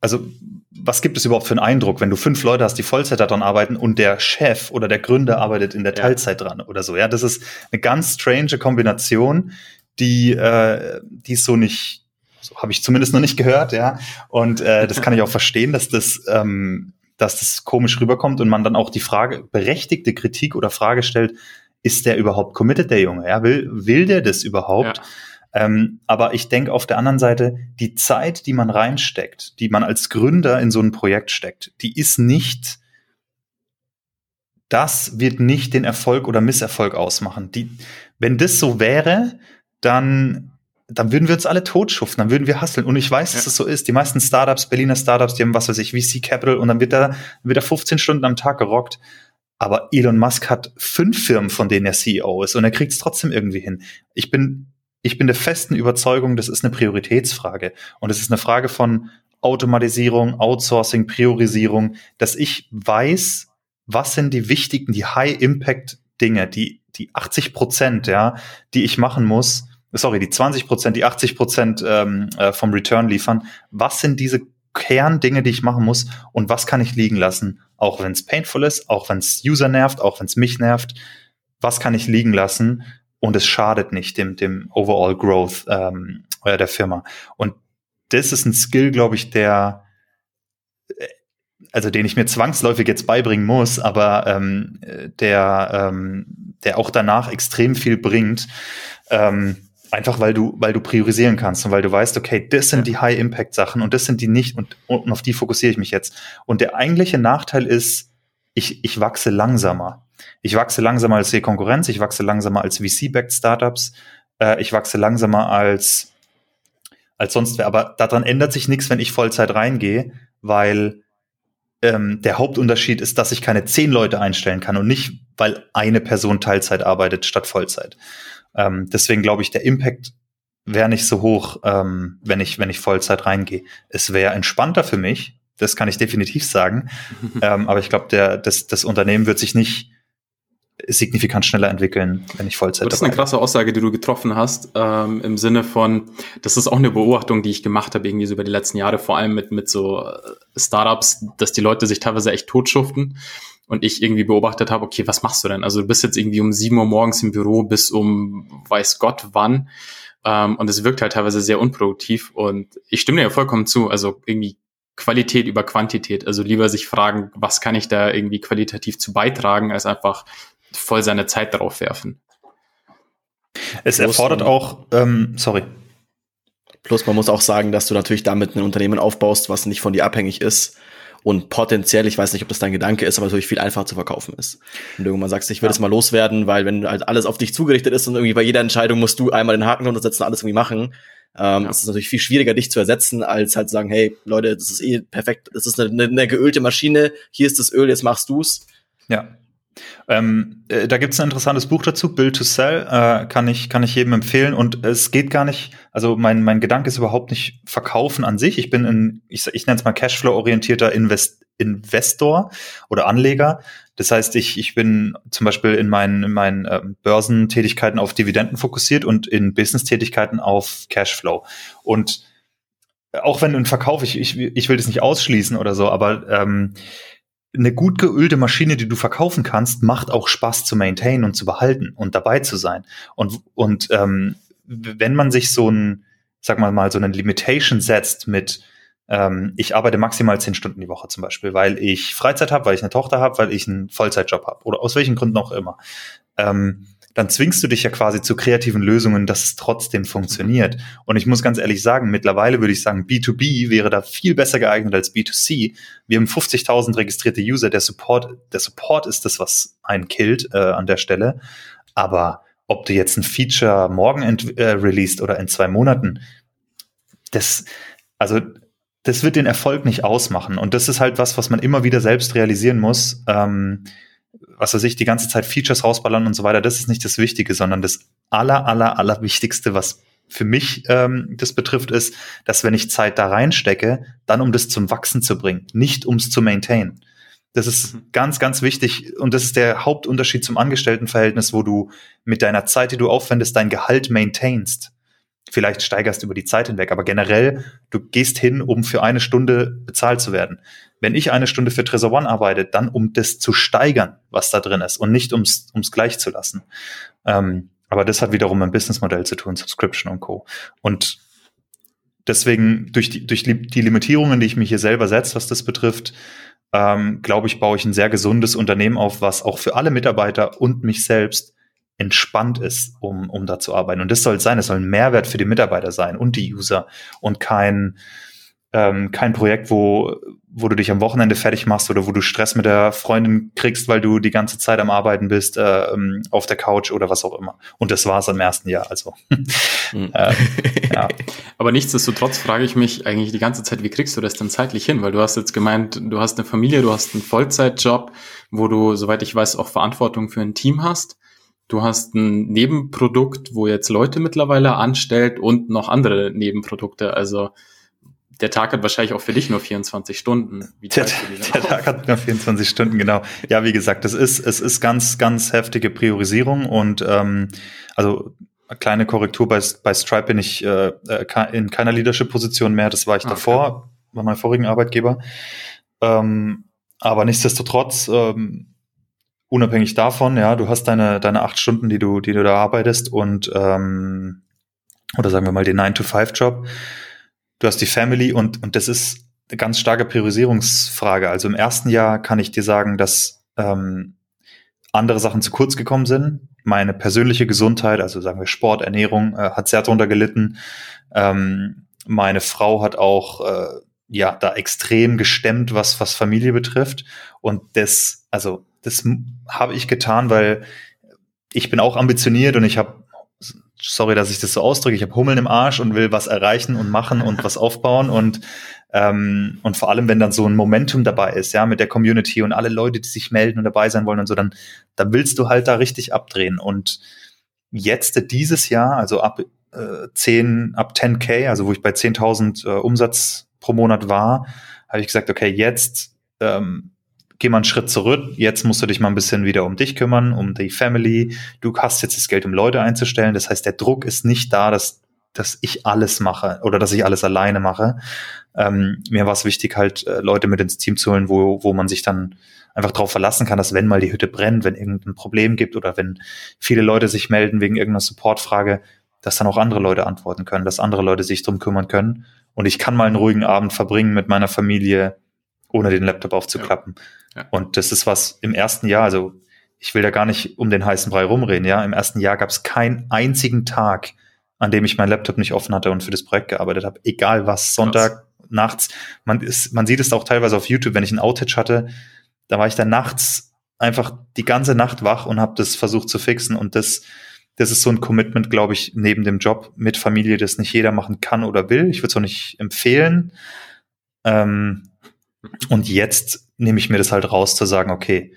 Speaker 2: also was gibt es überhaupt für einen Eindruck, wenn du fünf Leute hast, die Vollzeit daran arbeiten und der Chef oder der Gründer arbeitet in der ja. Teilzeit dran oder so? Ja, das ist eine ganz strange Kombination, die äh, die ist so nicht, so habe ich zumindest noch nicht gehört, ja. Und äh, das kann ich auch verstehen, dass das ähm, dass das komisch rüberkommt und man dann auch die Frage berechtigte Kritik oder Frage stellt, ist der überhaupt committed, der Junge? Ja, will will der das überhaupt? Ja. Ähm, aber ich denke auf der anderen Seite, die Zeit, die man reinsteckt, die man als Gründer in so ein Projekt steckt, die ist nicht, das wird nicht den Erfolg oder Misserfolg ausmachen. Die, wenn das so wäre, dann dann würden wir uns alle totschuften, dann würden wir hasseln. Und ich weiß, dass es so ist. Die meisten Startups, Berliner Startups, die haben, was weiß ich, VC Capital und dann wird da, wird da 15 Stunden am Tag gerockt. Aber Elon Musk hat fünf Firmen, von denen er CEO ist und er kriegt es trotzdem irgendwie hin. Ich bin, ich bin der festen Überzeugung, das ist eine Prioritätsfrage. Und es ist eine Frage von Automatisierung, Outsourcing, Priorisierung, dass ich weiß, was sind die wichtigen, die High-Impact-Dinge, die, die 80 Prozent, ja, die ich machen muss, sorry, die 20 Prozent, die 80 Prozent ähm, äh, vom Return liefern. Was sind diese Kerndinge, die ich machen muss und was kann ich liegen lassen, auch wenn es painful ist, auch wenn es User nervt, auch wenn es mich nervt. Was kann ich liegen lassen und es schadet nicht dem, dem Overall Growth ähm, der Firma. Und das ist ein Skill, glaube ich, der äh, also den ich mir zwangsläufig jetzt beibringen muss, aber ähm, der, ähm, der auch danach extrem viel bringt. Ähm, Einfach weil du, weil du priorisieren kannst und weil du weißt, okay, das sind die High-Impact-Sachen und das sind die nicht und, und auf die fokussiere ich mich jetzt. Und der eigentliche Nachteil ist, ich, ich wachse langsamer. Ich wachse langsamer als die Konkurrenz, ich wachse langsamer als VC-backed Startups, äh, ich wachse langsamer als, als sonst wer. Aber daran ändert sich nichts, wenn ich Vollzeit reingehe, weil ähm, der Hauptunterschied ist, dass ich keine zehn Leute einstellen kann und nicht, weil eine Person Teilzeit arbeitet statt Vollzeit. Ähm, deswegen glaube ich, der Impact wäre nicht so hoch, ähm, wenn ich, wenn ich Vollzeit reingehe. Es wäre entspannter für mich, das kann ich definitiv sagen. (laughs) ähm, aber ich glaube, der, das, das Unternehmen wird sich nicht signifikant schneller entwickeln, wenn ich Vollzeit
Speaker 3: Das ist eine krasse Aussage, die du getroffen hast, ähm, im Sinne von, das ist auch eine Beobachtung, die ich gemacht habe, irgendwie so über die letzten Jahre, vor allem mit, mit so äh, Startups, dass die Leute sich teilweise echt totschuften und ich irgendwie beobachtet habe, okay, was machst du denn? Also du bist jetzt irgendwie um sieben Uhr morgens im Büro bis um weiß Gott wann. Ähm, und es wirkt halt teilweise sehr unproduktiv. Und ich stimme dir ja vollkommen zu. Also irgendwie Qualität über Quantität. Also lieber sich fragen, was kann ich da irgendwie qualitativ zu beitragen, als einfach voll seine Zeit darauf werfen.
Speaker 2: Es erfordert auch, ähm, sorry.
Speaker 1: Plus man muss auch sagen, dass du natürlich damit ein Unternehmen aufbaust, was nicht von dir abhängig ist und potenziell, ich weiß nicht, ob das dein Gedanke ist, aber natürlich viel einfacher zu verkaufen ist. Und du irgendwann sagst, ich will ja. das mal loswerden, weil wenn halt alles auf dich zugerichtet ist und irgendwie bei jeder Entscheidung musst du einmal den Haken runtersetzen und alles irgendwie machen, ähm, ja. ist es natürlich viel schwieriger, dich zu ersetzen, als halt zu sagen, hey, Leute, das ist eh perfekt, das ist eine, eine, eine geölte Maschine, hier ist das Öl, jetzt machst du's.
Speaker 2: Ja. Ähm, äh, da gibt es ein interessantes Buch dazu, Build to Sell, äh, kann ich kann ich jedem empfehlen. Und es geht gar nicht, also mein mein Gedanke ist überhaupt nicht Verkaufen an sich. Ich bin ein, ich, ich nenne es mal Cashflow orientierter Invest, Investor oder Anleger. Das heißt, ich ich bin zum Beispiel in meinen in meinen äh, Börsentätigkeiten auf Dividenden fokussiert und in Business-Tätigkeiten auf Cashflow. Und auch wenn ein Verkauf, ich, ich, ich will das nicht ausschließen oder so, aber ähm, eine gut geölte Maschine, die du verkaufen kannst, macht auch Spaß zu maintainen und zu behalten und dabei zu sein. Und, und ähm, wenn man sich so ein, sag mal mal, so eine Limitation setzt mit, ähm, ich arbeite maximal zehn Stunden die Woche zum Beispiel, weil ich Freizeit habe, weil ich eine Tochter habe, weil ich einen Vollzeitjob habe oder aus welchen Gründen auch immer. Ähm, dann zwingst du dich ja quasi zu kreativen Lösungen, dass es trotzdem funktioniert. Und ich muss ganz ehrlich sagen, mittlerweile würde ich sagen, B2B wäre da viel besser geeignet als B2C. Wir haben 50.000 registrierte User. Der Support, der Support ist das, was einen killt äh, an der Stelle. Aber ob du jetzt ein Feature morgen äh, released oder in zwei Monaten, das, also das wird den Erfolg nicht ausmachen. Und das ist halt was, was man immer wieder selbst realisieren muss. Ähm, was weiß ich, die ganze Zeit Features rausballern und so weiter, das ist nicht das Wichtige, sondern das aller, aller, aller Wichtigste, was für mich ähm, das betrifft, ist, dass wenn ich Zeit da reinstecke, dann um das zum Wachsen zu bringen, nicht um es zu maintainen. Das ist mhm. ganz, ganz wichtig und das ist der Hauptunterschied zum Angestelltenverhältnis, wo du mit deiner Zeit, die du aufwendest, dein Gehalt maintainst vielleicht steigerst über die Zeit hinweg, aber generell, du gehst hin, um für eine Stunde bezahlt zu werden. Wenn ich eine Stunde für Trezor One arbeite, dann um das zu steigern, was da drin ist und nicht ums, ums gleich zu lassen. Ähm, aber das hat wiederum ein Businessmodell zu tun, Subscription und Co. Und deswegen durch die, durch die Limitierungen, die ich mir hier selber setze, was das betrifft, ähm, glaube ich, baue ich ein sehr gesundes Unternehmen auf, was auch für alle Mitarbeiter und mich selbst entspannt ist, um, um da zu arbeiten. Und das soll sein, es soll ein Mehrwert für die Mitarbeiter sein und die User und kein, ähm, kein Projekt, wo, wo du dich am Wochenende fertig machst oder wo du Stress mit der Freundin kriegst, weil du die ganze Zeit am Arbeiten bist, äh, ähm, auf der Couch oder was auch immer. Und das war es im ersten Jahr, also.
Speaker 3: Mhm. (laughs) äh, ja. (laughs) Aber nichtsdestotrotz frage ich mich eigentlich die ganze Zeit, wie kriegst du das denn zeitlich hin? Weil du hast jetzt gemeint, du hast eine Familie, du hast einen Vollzeitjob, wo du, soweit ich weiß, auch Verantwortung für ein Team hast. Du hast ein Nebenprodukt, wo jetzt Leute mittlerweile anstellt und noch andere Nebenprodukte. Also der Tag hat wahrscheinlich auch für dich nur 24 Stunden.
Speaker 2: Der, der Tag hat nur 24 Stunden, genau. Ja, wie gesagt, es ist, es ist ganz, ganz heftige Priorisierung und ähm, also kleine Korrektur bei, bei Stripe bin ich äh, äh in keiner Leadership-Position mehr. Das war ich ah, davor, okay. bei meinem vorigen Arbeitgeber. Ähm, aber nichtsdestotrotz, ähm, unabhängig davon, ja, du hast deine, deine acht Stunden, die du, die du da arbeitest und ähm, oder sagen wir mal den 9-to-5-Job du hast die Family und, und das ist eine ganz starke Priorisierungsfrage. Also im ersten Jahr kann ich dir sagen, dass ähm, andere Sachen zu kurz gekommen sind. Meine persönliche Gesundheit, also sagen wir Sport, Ernährung, äh, hat sehr darunter gelitten. Ähm, meine Frau hat auch äh, ja da extrem gestemmt, was was Familie betrifft. Und das, also das habe ich getan, weil ich bin auch ambitioniert und ich habe sorry, dass ich das so ausdrücke, ich habe Hummeln im Arsch und will was erreichen und machen und was (laughs) aufbauen und ähm, und vor allem, wenn dann so ein Momentum dabei ist, ja, mit der Community und alle Leute, die sich melden und dabei sein wollen und so, dann, dann willst du halt da richtig abdrehen. Und jetzt dieses Jahr, also ab äh, 10, ab 10k, also wo ich bei 10.000 äh, Umsatz pro Monat war, habe ich gesagt, okay, jetzt ähm, geh mal einen Schritt zurück. Jetzt musst du dich mal ein bisschen wieder um dich kümmern, um die Family. Du hast jetzt das Geld, um Leute einzustellen. Das heißt, der Druck ist nicht da, dass, dass ich alles mache oder dass ich alles alleine mache. Ähm, mir war es wichtig, halt äh, Leute mit ins Team zu holen, wo, wo man sich dann einfach darauf verlassen kann, dass wenn mal die Hütte brennt, wenn irgendein Problem gibt oder wenn viele Leute sich melden wegen irgendeiner Supportfrage, dass dann auch andere Leute antworten können, dass andere Leute sich drum kümmern können. Und ich kann mal einen ruhigen Abend verbringen mit meiner Familie, ohne den Laptop aufzuklappen. Ja. Ja. Und das ist was im ersten Jahr, also ich will da gar nicht um den heißen Brei rumreden, ja. Im ersten Jahr gab es keinen einzigen Tag, an dem ich meinen Laptop nicht offen hatte und für das Projekt gearbeitet habe. Egal was, Sonntag, Krass. nachts. Man, ist, man sieht es auch teilweise auf YouTube, wenn ich einen Outage hatte, da war ich dann nachts einfach die ganze Nacht wach und habe das versucht zu fixen. Und das, das ist so ein Commitment, glaube ich, neben dem Job mit Familie, das nicht jeder machen kann oder will. Ich würde es auch nicht empfehlen. Ähm, und jetzt nehme ich mir das halt raus zu sagen, okay,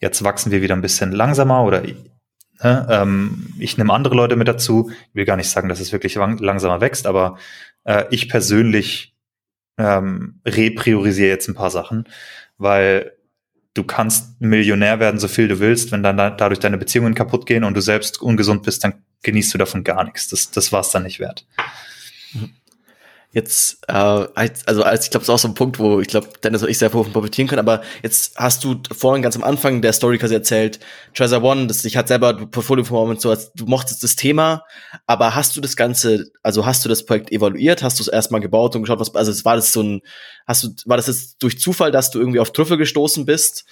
Speaker 2: jetzt wachsen wir wieder ein bisschen langsamer oder ne, ähm, ich nehme andere Leute mit dazu. Ich will gar nicht sagen, dass es wirklich langsamer wächst, aber äh, ich persönlich ähm, repriorisiere jetzt ein paar Sachen, weil du kannst Millionär werden, so viel du willst, wenn dann da, dadurch deine Beziehungen kaputt gehen und du selbst ungesund bist, dann genießt du davon gar nichts. Das, das war es dann nicht wert.
Speaker 1: Mhm jetzt, äh, also als ich glaube, es ist auch so ein Punkt, wo ich glaube, Dennis und ich sehr davon profitieren können, aber jetzt hast du vorhin ganz am Anfang der Story quasi erzählt, Treasure One, das dich hat selber Portfolio Performance so, als du mochtest das Thema, aber hast du das Ganze, also hast du das Projekt evaluiert, hast du es erstmal gebaut und geschaut, was, also war das so ein, hast du, war das jetzt durch Zufall, dass du irgendwie auf Trüffel gestoßen bist?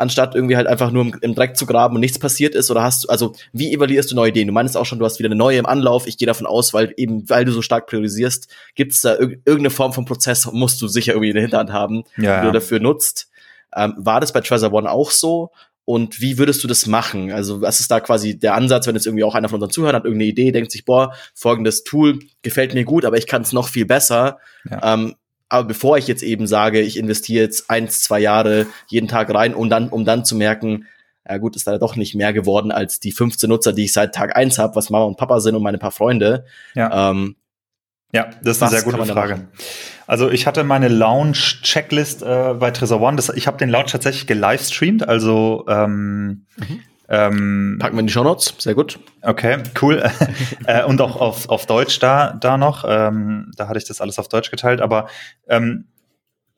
Speaker 1: Anstatt irgendwie halt einfach nur im, im, Dreck zu graben und nichts passiert ist? Oder hast du, also wie evaluierst du neue Ideen? Du meinst auch schon, du hast wieder eine neue im Anlauf. Ich gehe davon aus, weil eben, weil du so stark priorisierst, gibt es da irg irgendeine Form von Prozess, musst du sicher irgendwie in der Hinterhand haben, ja, die du dafür nutzt. Ähm, war das bei Treasure One auch so? Und wie würdest du das machen? Also, was ist da quasi der Ansatz, wenn jetzt irgendwie auch einer von unseren Zuhörern hat, irgendeine Idee, denkt sich, boah, folgendes Tool gefällt mir gut, aber ich kann es noch viel besser. Ja. Ähm, aber bevor ich jetzt eben sage, ich investiere jetzt eins, zwei Jahre jeden Tag rein, um dann, um dann zu merken, ja gut, ist da doch nicht mehr geworden als die 15 Nutzer, die ich seit Tag eins habe, was Mama und Papa sind und meine paar Freunde.
Speaker 2: Ja. Ähm, ja, das ist eine sehr gute Frage. Also ich hatte meine Launch-Checklist äh, bei Trezor One. Das, ich habe den Launch tatsächlich gelivestreamt. Also ähm, mhm.
Speaker 1: Ähm, Packen wir in die Show Notes, sehr gut.
Speaker 2: Okay, cool. (laughs) äh, und auch auf, auf Deutsch da, da noch. Ähm, da hatte ich das alles auf Deutsch geteilt. Aber ähm,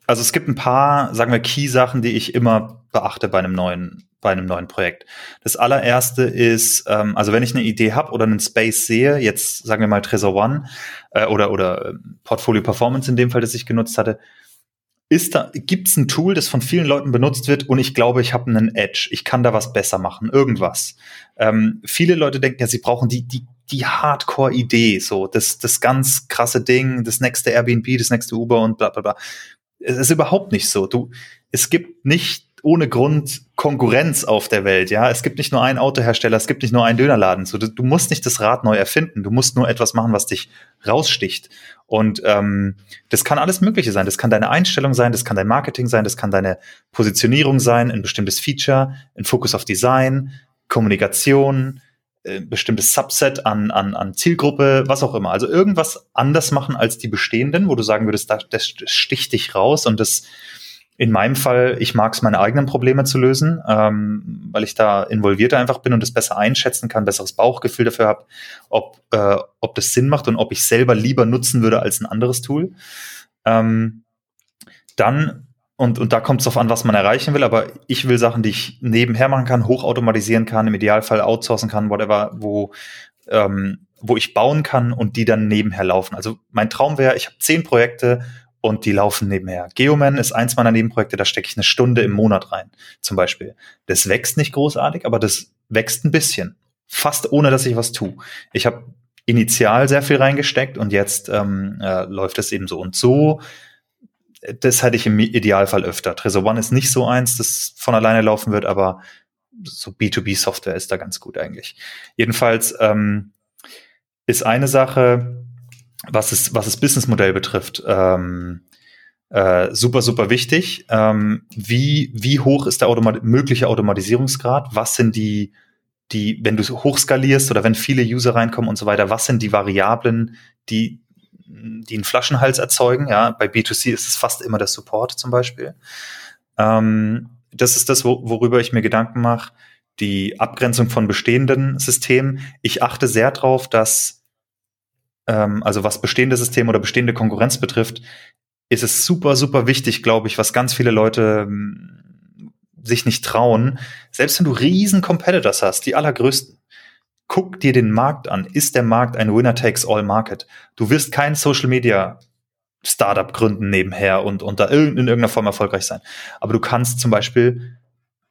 Speaker 2: also es gibt ein paar, sagen wir, Key-Sachen, die ich immer beachte bei einem neuen, bei einem neuen Projekt. Das allererste ist, ähm, also wenn ich eine Idee habe oder einen Space sehe, jetzt sagen wir mal Trezor One äh, oder, oder äh, Portfolio Performance in dem Fall, das ich genutzt hatte, ist da, gibt's ein Tool, das von vielen Leuten benutzt wird und ich glaube, ich habe einen Edge. Ich kann da was besser machen, irgendwas. Ähm, viele Leute denken ja, sie brauchen die, die die Hardcore-Idee, so das, das ganz krasse Ding, das nächste Airbnb, das nächste Uber und bla bla bla. Es ist überhaupt nicht so. Du, es gibt nicht ohne Grund Konkurrenz auf der Welt, ja. Es gibt nicht nur einen Autohersteller, es gibt nicht nur einen Dönerladen. So, du, du musst nicht das Rad neu erfinden. Du musst nur etwas machen, was dich raussticht. Und ähm, das kann alles Mögliche sein. Das kann deine Einstellung sein, das kann dein Marketing sein, das kann deine Positionierung sein, ein bestimmtes Feature, ein Fokus auf Design, Kommunikation, ein äh, bestimmtes Subset an, an, an Zielgruppe, was auch immer. Also irgendwas anders machen als die bestehenden, wo du sagen würdest, das, das sticht dich raus und das in meinem Fall, ich mag es, meine eigenen Probleme zu lösen, ähm, weil ich da involvierter einfach bin und es besser einschätzen kann, besseres Bauchgefühl dafür habe, ob, äh, ob das Sinn macht und ob ich selber lieber nutzen würde als ein anderes Tool. Ähm, dann, und, und da kommt es darauf an, was man erreichen will, aber ich will Sachen, die ich nebenher machen kann, hochautomatisieren kann, im Idealfall outsourcen kann, whatever, wo, ähm, wo ich bauen kann und die dann nebenher laufen. Also mein Traum wäre, ich habe zehn Projekte und die laufen nebenher. Geoman ist eins meiner Nebenprojekte, da stecke ich eine Stunde im Monat rein, zum Beispiel. Das wächst nicht großartig, aber das wächst ein bisschen. Fast ohne, dass ich was tue. Ich habe initial sehr viel reingesteckt und jetzt ähm, äh, läuft es eben so. Und so, das hätte ich im Idealfall öfter. Trezor One ist nicht so eins, das von alleine laufen wird, aber so B2B-Software ist da ganz gut eigentlich. Jedenfalls ähm, ist eine Sache, was es, was das Businessmodell betrifft, ähm, äh, super, super wichtig. Ähm, wie, wie hoch ist der Automat mögliche Automatisierungsgrad? Was sind die, die, wenn du hochskalierst oder wenn viele User reinkommen und so weiter, was sind die Variablen, die, die einen Flaschenhals erzeugen? Ja, bei B2C ist es fast immer der Support zum Beispiel. Ähm, das ist das, wo, worüber ich mir Gedanken mache. Die Abgrenzung von bestehenden Systemen. Ich achte sehr darauf, dass ähm, also was bestehende Systeme oder bestehende Konkurrenz betrifft, ist es super, super wichtig, glaube ich, was ganz viele Leute ähm, sich nicht trauen. Selbst wenn du riesen Competitors hast, die allergrößten, guck dir den Markt an. Ist der Markt ein Winner-Takes-All-Market? Du wirst kein Social-Media Startup gründen nebenher und, und da in irgendeiner Form erfolgreich sein. Aber du kannst zum Beispiel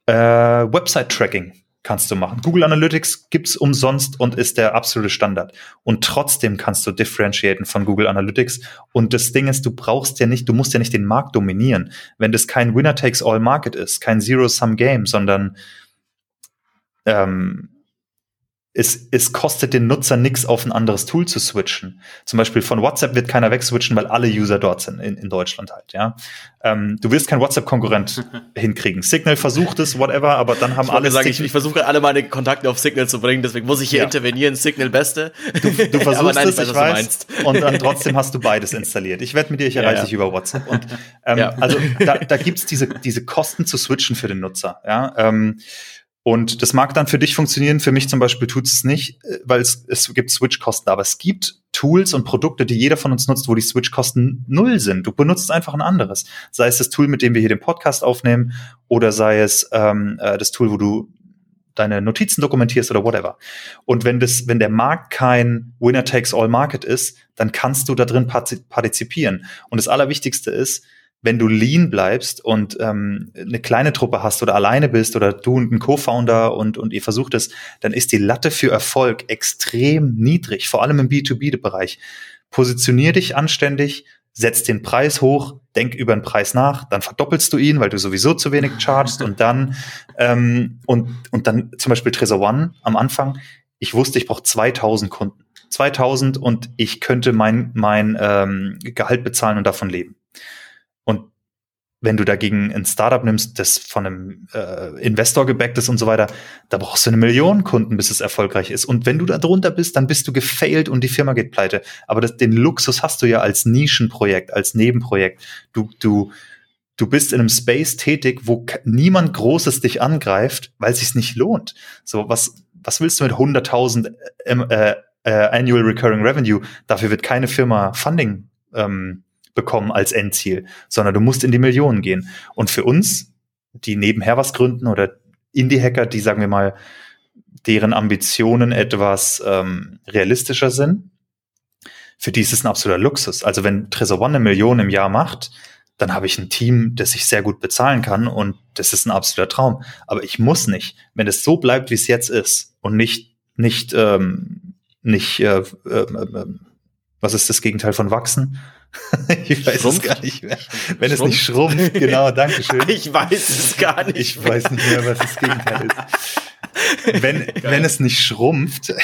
Speaker 2: äh, Website-Tracking kannst du machen. Google Analytics gibt's umsonst und ist der absolute Standard. Und trotzdem kannst du differentiaten von Google Analytics. Und das Ding ist, du brauchst ja nicht, du musst ja nicht den Markt dominieren. Wenn das kein Winner takes all Market ist, kein Zero-Sum Game, sondern ähm, es, es kostet den Nutzer nichts, auf ein anderes Tool zu switchen. Zum Beispiel von WhatsApp wird keiner wegswitchen, weil alle User dort sind, in, in Deutschland halt, ja. Ähm, du wirst kein WhatsApp-Konkurrent (laughs) hinkriegen. Signal versucht es, whatever, aber dann haben alle.
Speaker 1: Sagen, ich, ich versuche alle meine Kontakte auf Signal zu bringen, deswegen muss ich hier ja. intervenieren. Signal Beste.
Speaker 2: Du, du (laughs) versuchst nein, es, ich weiß, und dann trotzdem hast du beides installiert. Ich wette mit dir, ich erreiche ja, dich über WhatsApp. Und (laughs) ähm, also da, da gibt's diese, diese Kosten zu switchen für den Nutzer, ja. Ähm, und das mag dann für dich funktionieren, für mich zum Beispiel tut es nicht, äh, weil es, es gibt Switch-Kosten. Aber es gibt Tools und Produkte, die jeder von uns nutzt, wo die Switch-Kosten null sind. Du benutzt einfach ein anderes. Sei es das Tool, mit dem wir hier den Podcast aufnehmen, oder sei es ähm, äh, das Tool, wo du deine Notizen dokumentierst oder whatever. Und wenn das, wenn der Markt kein Winner takes all Market ist, dann kannst du da drin partizipieren. Und das Allerwichtigste ist, wenn du lean bleibst und ähm, eine kleine Truppe hast oder alleine bist oder du und ein Co-Founder und, und ihr versucht es, dann ist die Latte für Erfolg extrem niedrig, vor allem im B2B-Bereich. Positionier dich anständig, setz den Preis hoch, denk über den Preis nach, dann verdoppelst du ihn, weil du sowieso zu wenig chargst und dann ähm, und, und dann zum Beispiel Trezor One am Anfang, ich wusste, ich brauche 2000 Kunden. 2000 und ich könnte mein, mein ähm, Gehalt bezahlen und davon leben. Wenn du dagegen ein Startup nimmst, das von einem äh, Investor gebackt ist und so weiter, da brauchst du eine Million Kunden, bis es erfolgreich ist. Und wenn du da drunter bist, dann bist du gefailt und die Firma geht pleite. Aber das, den Luxus hast du ja als Nischenprojekt, als Nebenprojekt. Du, du, du bist in einem Space tätig, wo niemand Großes dich angreift, weil es sich nicht lohnt. So, was, was willst du mit 100.000 äh, äh, Annual Recurring Revenue? Dafür wird keine Firma Funding ähm, bekommen als Endziel, sondern du musst in die Millionen gehen. Und für uns, die nebenher was gründen oder Indie-Hacker, die sagen wir mal, deren Ambitionen etwas ähm, realistischer sind, für die ist es ein absoluter Luxus. Also wenn Trezor One eine Million im Jahr macht, dann habe ich ein Team, das ich sehr gut bezahlen kann und das ist ein absoluter Traum. Aber ich muss nicht. Wenn es so bleibt, wie es jetzt ist und nicht, nicht ähm, nicht, äh, äh, äh, was ist das Gegenteil von wachsen? (laughs) ich weiß schrumpft. es gar nicht mehr. Wenn schrumpft. es nicht schrumpft, genau, danke schön. (laughs)
Speaker 1: Ich weiß es gar nicht.
Speaker 2: Ich weiß nicht mehr, was das Gegenteil ist. Wenn, (laughs) wenn es nicht schrumpft,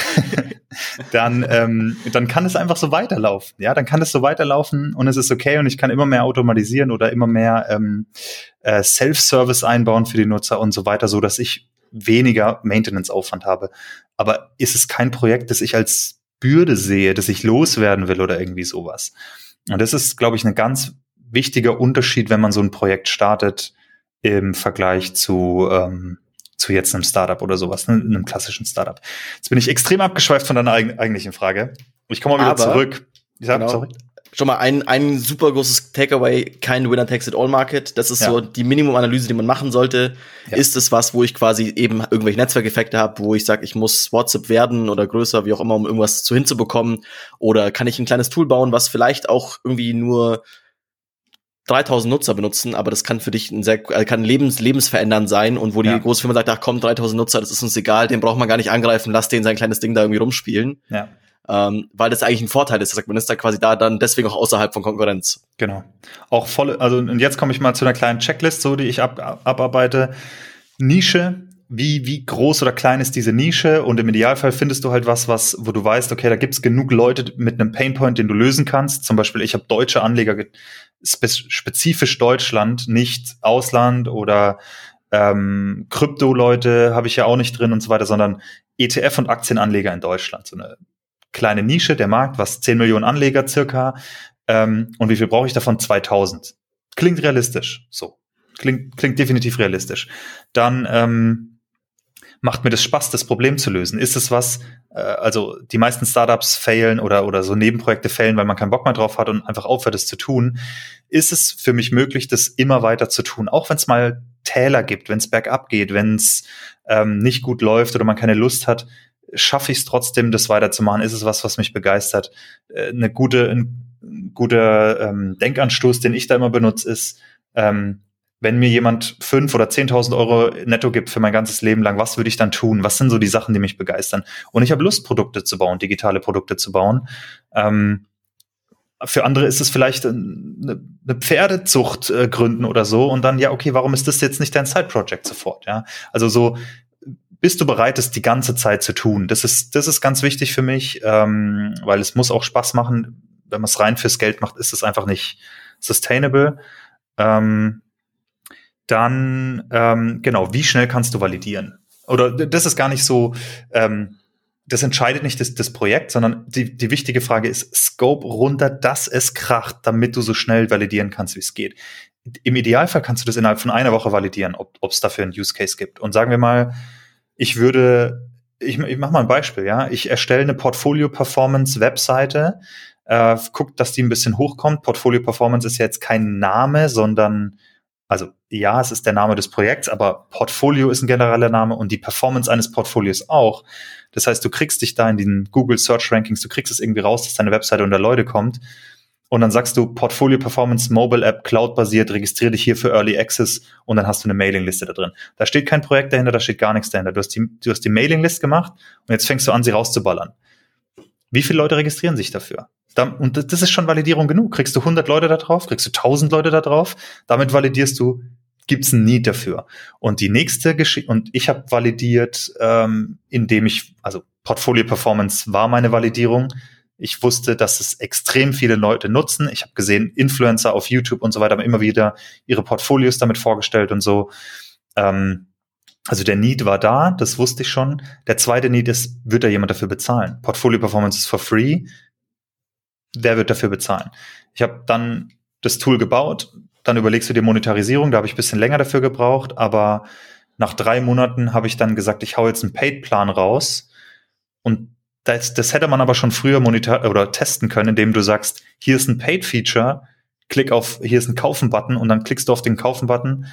Speaker 2: dann, ähm, dann kann es einfach so weiterlaufen. Ja, dann kann es so weiterlaufen und es ist okay und ich kann immer mehr automatisieren oder immer mehr ähm, äh, Self-Service einbauen für die Nutzer und so weiter, so dass ich weniger Maintenance-Aufwand habe. Aber ist es kein Projekt, das ich als Bürde sehe, das ich loswerden will oder irgendwie sowas. Und das ist, glaube ich, ein ganz wichtiger Unterschied, wenn man so ein Projekt startet im Vergleich zu, ähm, zu jetzt einem Startup oder sowas, ne, einem klassischen Startup. Jetzt bin ich extrem abgeschweift von deiner eigentlichen Frage. Ich komme mal wieder Aber, zurück.
Speaker 1: Ja, genau. sorry schon mal ein, ein super großes Takeaway, kein Winner takes it all Market. Das ist ja. so die Minimum-Analyse, die man machen sollte. Ja. Ist es was, wo ich quasi eben irgendwelche Netzwerkeffekte habe, wo ich sage, ich muss WhatsApp werden oder größer, wie auch immer, um irgendwas zu hinzubekommen? Oder kann ich ein kleines Tool bauen, was vielleicht auch irgendwie nur 3000 Nutzer benutzen, aber das kann für dich ein sehr, äh, kann lebens, lebensverändernd sein und wo die ja. große Firma sagt, ach komm, 3000 Nutzer, das ist uns egal, den braucht man gar nicht angreifen, lass den sein kleines Ding da irgendwie rumspielen. Ja ähm, weil das eigentlich ein Vorteil ist. Man ist da quasi da dann deswegen auch außerhalb von Konkurrenz.
Speaker 2: Genau. Auch volle, also und jetzt komme ich mal zu einer kleinen Checklist, so die ich ab, abarbeite. Nische, wie, wie groß oder klein ist diese Nische und im Idealfall findest du halt was, was, wo du weißt, okay, da gibt's genug Leute mit einem Painpoint, den du lösen kannst. Zum Beispiel, ich habe deutsche Anleger, spe spezifisch Deutschland, nicht Ausland oder ähm, Krypto-Leute habe ich ja auch nicht drin und so weiter, sondern ETF- und Aktienanleger in Deutschland. So eine kleine Nische, der Markt, was 10 Millionen Anleger circa. Ähm, und wie viel brauche ich davon? 2000. Klingt realistisch. So. Klingt, klingt definitiv realistisch. Dann ähm, macht mir das Spaß, das Problem zu lösen. Ist es was, äh, also die meisten Startups failen oder, oder so Nebenprojekte failen, weil man keinen Bock mehr drauf hat und einfach aufhört, es zu tun. Ist es für mich möglich, das immer weiter zu tun, auch wenn es mal Täler gibt, wenn es bergab geht, wenn es ähm, nicht gut läuft oder man keine Lust hat, schaffe ich es trotzdem, das weiterzumachen? Ist es was, was mich begeistert? Äh, eine gute, ein guter ähm, Denkanstoß, den ich da immer benutze, ist, ähm, wenn mir jemand fünf oder zehntausend Euro netto gibt für mein ganzes Leben lang, was würde ich dann tun? Was sind so die Sachen, die mich begeistern? Und ich habe Lust, Produkte zu bauen, digitale Produkte zu bauen. Ähm, für andere ist es vielleicht eine, eine Pferdezucht äh, gründen oder so und dann ja okay, warum ist das jetzt nicht dein Side Project sofort? Ja, also so bist du bereit, es die ganze Zeit zu tun? Das ist, das ist ganz wichtig für mich, ähm, weil es muss auch Spaß machen. Wenn man es rein fürs Geld macht, ist es einfach nicht sustainable. Ähm, dann, ähm, genau, wie schnell kannst du validieren? Oder das ist gar nicht so, ähm, das entscheidet nicht das, das Projekt, sondern die, die wichtige Frage ist, Scope runter, dass es kracht, damit du so schnell validieren kannst, wie es geht. Im Idealfall kannst du das innerhalb von einer Woche validieren, ob es dafür einen Use Case gibt. Und sagen wir mal, ich würde, ich, ich mache mal ein Beispiel, ja. Ich erstelle eine Portfolio-Performance-Webseite, äh, guckt, dass die ein bisschen hochkommt. Portfolio Performance ist jetzt kein Name, sondern also ja, es ist der Name des Projekts, aber Portfolio ist ein genereller Name und die Performance eines Portfolios auch. Das heißt, du kriegst dich da in den Google Search Rankings, du kriegst es irgendwie raus, dass deine Webseite unter Leute kommt und dann sagst du Portfolio Performance Mobile App Cloud basiert, registriere dich hier für Early Access und dann hast du eine Mailingliste da drin. Da steht kein Projekt dahinter, da steht gar nichts dahinter. Du hast die, du hast die Mailinglist gemacht und jetzt fängst du an, sie rauszuballern. Wie viele Leute registrieren sich dafür? Und das ist schon Validierung genug. Kriegst du 100 Leute da drauf? Kriegst du 1000 Leute da drauf? Damit validierst du, gibt's ein Need dafür. Und die nächste Geschichte, und ich habe validiert, ähm, indem ich, also Portfolio Performance war meine Validierung, ich wusste, dass es extrem viele Leute nutzen. Ich habe gesehen, Influencer auf YouTube und so weiter haben immer wieder ihre Portfolios damit vorgestellt und so. Ähm, also der Need war da, das wusste ich schon. Der zweite Need ist, wird da jemand dafür bezahlen? Portfolio Performance ist for free. Wer wird dafür bezahlen? Ich habe dann das Tool gebaut, dann überlegst du dir Monetarisierung, da habe ich bisschen länger dafür gebraucht, aber nach drei Monaten habe ich dann gesagt, ich hau jetzt einen Paid-Plan raus und das, das hätte man aber schon früher monitor oder testen können, indem du sagst, hier ist ein Paid-Feature, klick auf, hier ist ein Kaufen-Button und dann klickst du auf den Kaufen-Button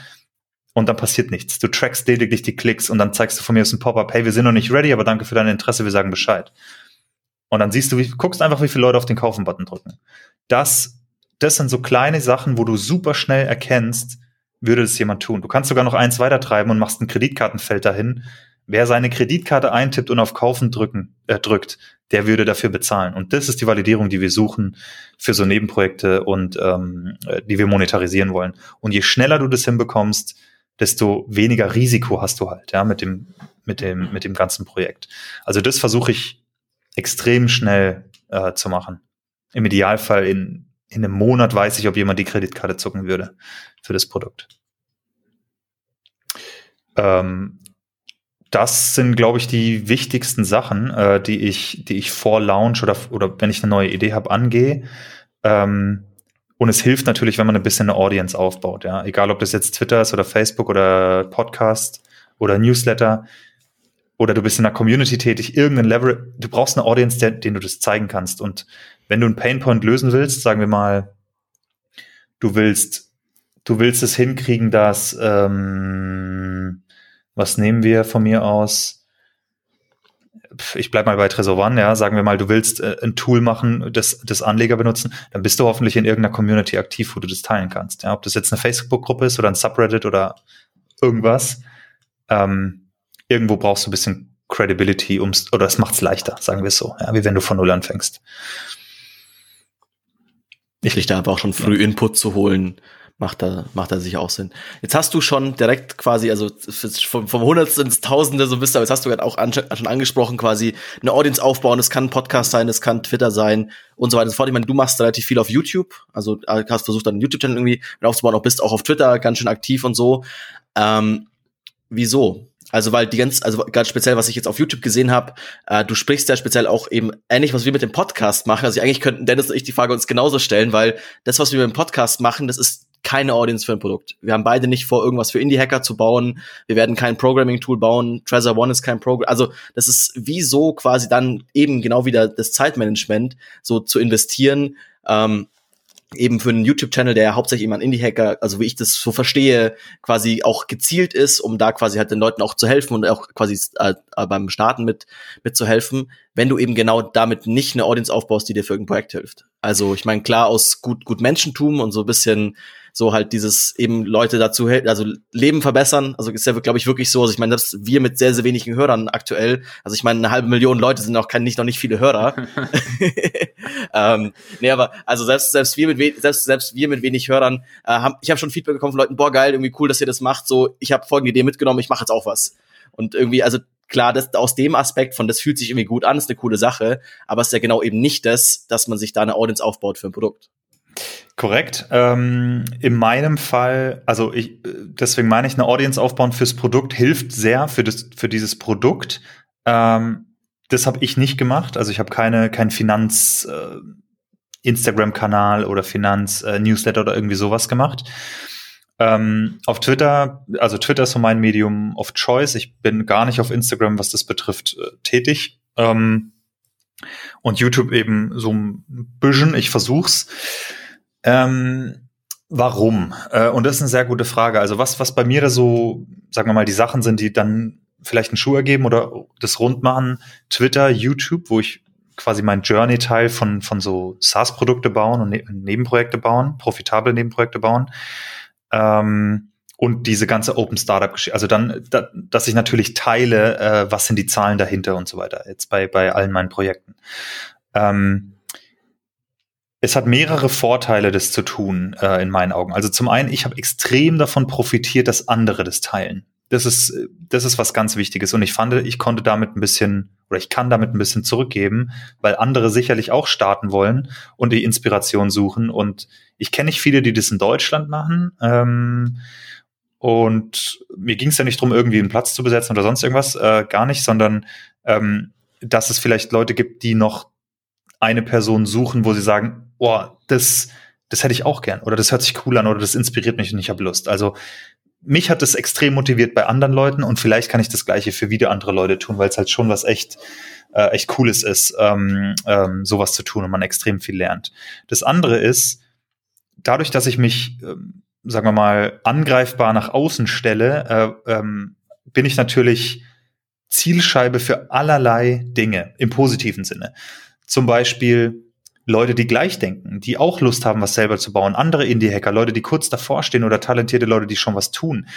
Speaker 2: und dann passiert nichts. Du trackst lediglich die Klicks und dann zeigst du von mir aus ein Pop-up, hey, wir sind noch nicht ready, aber danke für dein Interesse, wir sagen Bescheid. Und dann siehst du, wie, guckst einfach, wie viele Leute auf den Kaufen-Button drücken. Das, das sind so kleine Sachen, wo du super schnell erkennst, würde das jemand tun. Du kannst sogar noch eins weiter treiben und machst ein Kreditkartenfeld dahin Wer seine Kreditkarte eintippt und auf Kaufen drücken, äh, drückt, der würde dafür bezahlen. Und das ist die Validierung, die wir suchen für so Nebenprojekte und ähm, äh, die wir monetarisieren wollen. Und je schneller du das hinbekommst, desto weniger Risiko hast du halt, ja, mit dem, mit dem, mit dem ganzen Projekt. Also das versuche ich extrem schnell äh, zu machen. Im Idealfall in, in einem Monat weiß ich, ob jemand die Kreditkarte zucken würde für das Produkt. Ähm, das sind, glaube ich, die wichtigsten Sachen, äh, die ich, die ich vor Launch oder, oder wenn ich eine neue Idee habe, angehe. Ähm, und es hilft natürlich, wenn man ein bisschen eine Audience aufbaut, ja. Egal, ob das jetzt Twitter ist oder Facebook oder Podcast oder Newsletter oder du bist in einer Community tätig, irgendein Level, du brauchst eine Audience, der, den du das zeigen kannst. Und wenn du einen Painpoint lösen willst, sagen wir mal, du willst, du willst es hinkriegen, dass, ähm, was nehmen wir von mir aus? ich bleib mal bei Trezor One, ja, sagen wir mal, du willst äh, ein Tool machen, das, das Anleger benutzen, dann bist du hoffentlich in irgendeiner Community aktiv, wo du das teilen kannst. Ja, ob das jetzt eine Facebook-Gruppe ist oder ein Subreddit oder irgendwas. Ähm, irgendwo brauchst du ein bisschen Credibility, ums, oder es macht's leichter, sagen wir es so, ja, wie wenn du von Null anfängst.
Speaker 1: Ich dich da einfach auch schon früh Input zu holen, macht da, macht da sicher auch Sinn. Jetzt hast du schon direkt quasi, also vom, vom Hundertste ins Tausende so bist, aber jetzt hast du gerade auch an, schon angesprochen, quasi eine Audience aufbauen. Es kann ein Podcast sein, es kann Twitter sein und so weiter und so fort. Ich meine, du machst relativ viel auf YouTube, also hast versucht, einen YouTube-Channel irgendwie aufzubauen, auch bist auch auf Twitter ganz schön aktiv und so. Ähm, wieso? Also weil die ganz, also ganz speziell, was ich jetzt auf YouTube gesehen habe, äh, du sprichst ja speziell auch eben ähnlich, was wir mit dem Podcast machen. Also eigentlich könnten Dennis und ich die Frage uns genauso stellen, weil das, was wir mit dem Podcast machen, das ist keine Audience für ein Produkt. Wir haben beide nicht vor, irgendwas für Indie-Hacker zu bauen. Wir werden kein Programming-Tool bauen. Treasure One ist kein Programm. Also das ist wie so quasi dann eben genau wieder das Zeitmanagement, so zu investieren. Ähm, eben für einen YouTube-Channel, der hauptsächlich eben an Indie-Hacker, also wie ich das so verstehe, quasi auch gezielt ist, um da quasi halt den Leuten auch zu helfen und auch quasi äh, beim Starten mit mitzuhelfen, wenn du eben genau damit nicht eine Audience aufbaust, die dir für irgendein Projekt hilft. Also ich meine, klar aus gut, gut Menschentum und so bisschen so halt dieses eben Leute dazu, also Leben verbessern. Also ist ja, glaube ich, wirklich so. Also ich meine, selbst wir mit sehr, sehr wenigen Hörern aktuell, also ich meine, eine halbe Million Leute sind auch kein, nicht noch nicht viele Hörer. (laughs) (laughs) ähm, nee, aber also selbst, selbst wir mit selbst, selbst wir mit wenig Hörern, äh, haben, ich habe schon Feedback bekommen von Leuten, boah, geil, irgendwie cool, dass ihr das macht. So, ich habe folgende Idee mitgenommen, ich mache jetzt auch was. Und irgendwie, also klar, das, aus dem Aspekt von, das fühlt sich irgendwie gut an, ist eine coole Sache, aber es ist ja genau eben nicht das, dass man sich da eine Audience aufbaut für ein Produkt.
Speaker 2: Korrekt. Ähm, in meinem Fall, also ich, deswegen meine ich, eine Audience aufbauen fürs Produkt hilft sehr für das, für dieses Produkt. Ähm, das habe ich nicht gemacht. Also ich habe keine, kein Finanz äh, Instagram-Kanal oder Finanz-Newsletter äh, oder irgendwie sowas gemacht. Ähm, auf Twitter, also Twitter ist so mein Medium of Choice. Ich bin gar nicht auf Instagram, was das betrifft, äh, tätig. Ähm, und YouTube eben so ein bisschen. Ich versuch's. Ähm, warum? Äh, und das ist eine sehr gute Frage. Also was, was bei mir da so, sagen wir mal, die Sachen sind, die dann vielleicht einen Schuh ergeben oder das rund machen, Twitter, YouTube, wo ich quasi mein Journey-Teil von, von so SaaS-Produkte bauen und ne Nebenprojekte bauen, profitable Nebenprojekte bauen. Ähm, und diese ganze Open Startup Geschichte. Also dann, da, dass ich natürlich teile, äh, was sind die Zahlen dahinter und so weiter. Jetzt bei bei allen meinen Projekten. Ähm, es hat mehrere Vorteile, das zu tun, äh, in meinen Augen. Also zum einen, ich habe extrem davon profitiert, dass andere das teilen. Das ist, das ist was ganz Wichtiges. Und ich fand, ich konnte damit ein bisschen, oder ich kann damit ein bisschen zurückgeben, weil andere sicherlich auch starten wollen und die Inspiration suchen. Und ich kenne nicht viele, die das in Deutschland machen. Ähm, und mir ging es ja nicht darum, irgendwie einen Platz zu besetzen oder sonst irgendwas, äh, gar nicht, sondern ähm, dass es vielleicht Leute gibt, die noch eine Person suchen, wo sie sagen, oh, das, das hätte ich auch gern oder das hört sich cool an oder das inspiriert mich und ich habe Lust. Also mich hat das extrem motiviert bei anderen Leuten und vielleicht kann ich das gleiche für wieder andere Leute tun, weil es halt schon was echt äh, echt cooles ist, ähm, ähm, sowas zu tun und man extrem viel lernt. Das andere ist, dadurch, dass ich mich, ähm, sagen wir mal, angreifbar nach außen stelle, äh, ähm, bin ich natürlich Zielscheibe für allerlei Dinge im positiven Sinne. Zum Beispiel Leute, die gleich denken, die auch Lust haben, was selber zu bauen, andere Indie-Hacker, Leute, die kurz davor stehen oder talentierte Leute, die schon was tun.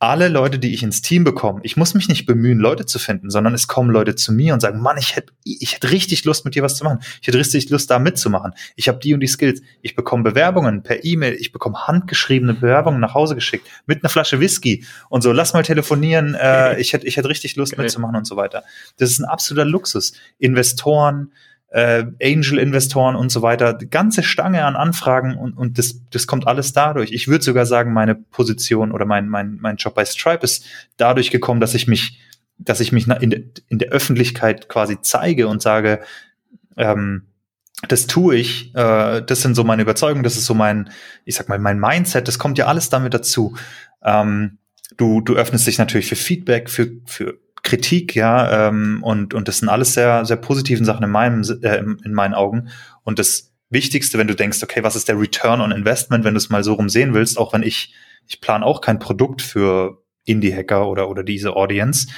Speaker 2: alle Leute, die ich ins Team bekomme, ich muss mich nicht bemühen, Leute zu finden, sondern es kommen Leute zu mir und sagen, Mann, ich hätte ich hätte richtig Lust, mit dir was zu machen. Ich hätte richtig Lust, da mitzumachen. Ich habe die und die Skills. Ich bekomme Bewerbungen per E-Mail, ich bekomme handgeschriebene Bewerbungen nach Hause geschickt mit einer Flasche Whisky und so, lass mal telefonieren, äh, (laughs) ich hätte ich hätte richtig Lust okay. mitzumachen und so weiter. Das ist ein absoluter Luxus. Investoren, äh, Angel-Investoren und so weiter, die ganze Stange an Anfragen und, und das, das kommt alles dadurch. Ich würde sogar sagen, meine Position oder mein, mein, mein Job bei Stripe ist dadurch gekommen, dass ich mich, dass ich mich in, de, in der Öffentlichkeit quasi zeige und sage, ähm, das tue ich, äh, das sind so meine Überzeugungen, das ist so mein, ich sag mal, mein Mindset, das kommt ja alles damit dazu. Ähm, du, du öffnest dich natürlich für Feedback, für, für Kritik, ja, ähm, und, und das sind alles sehr, sehr positiven Sachen in meinem, äh, in meinen Augen. Und das Wichtigste, wenn du denkst, okay, was ist der Return on Investment, wenn du es mal so rum sehen willst, auch wenn ich, ich plane auch kein Produkt für Indie-Hacker oder, oder diese Audience,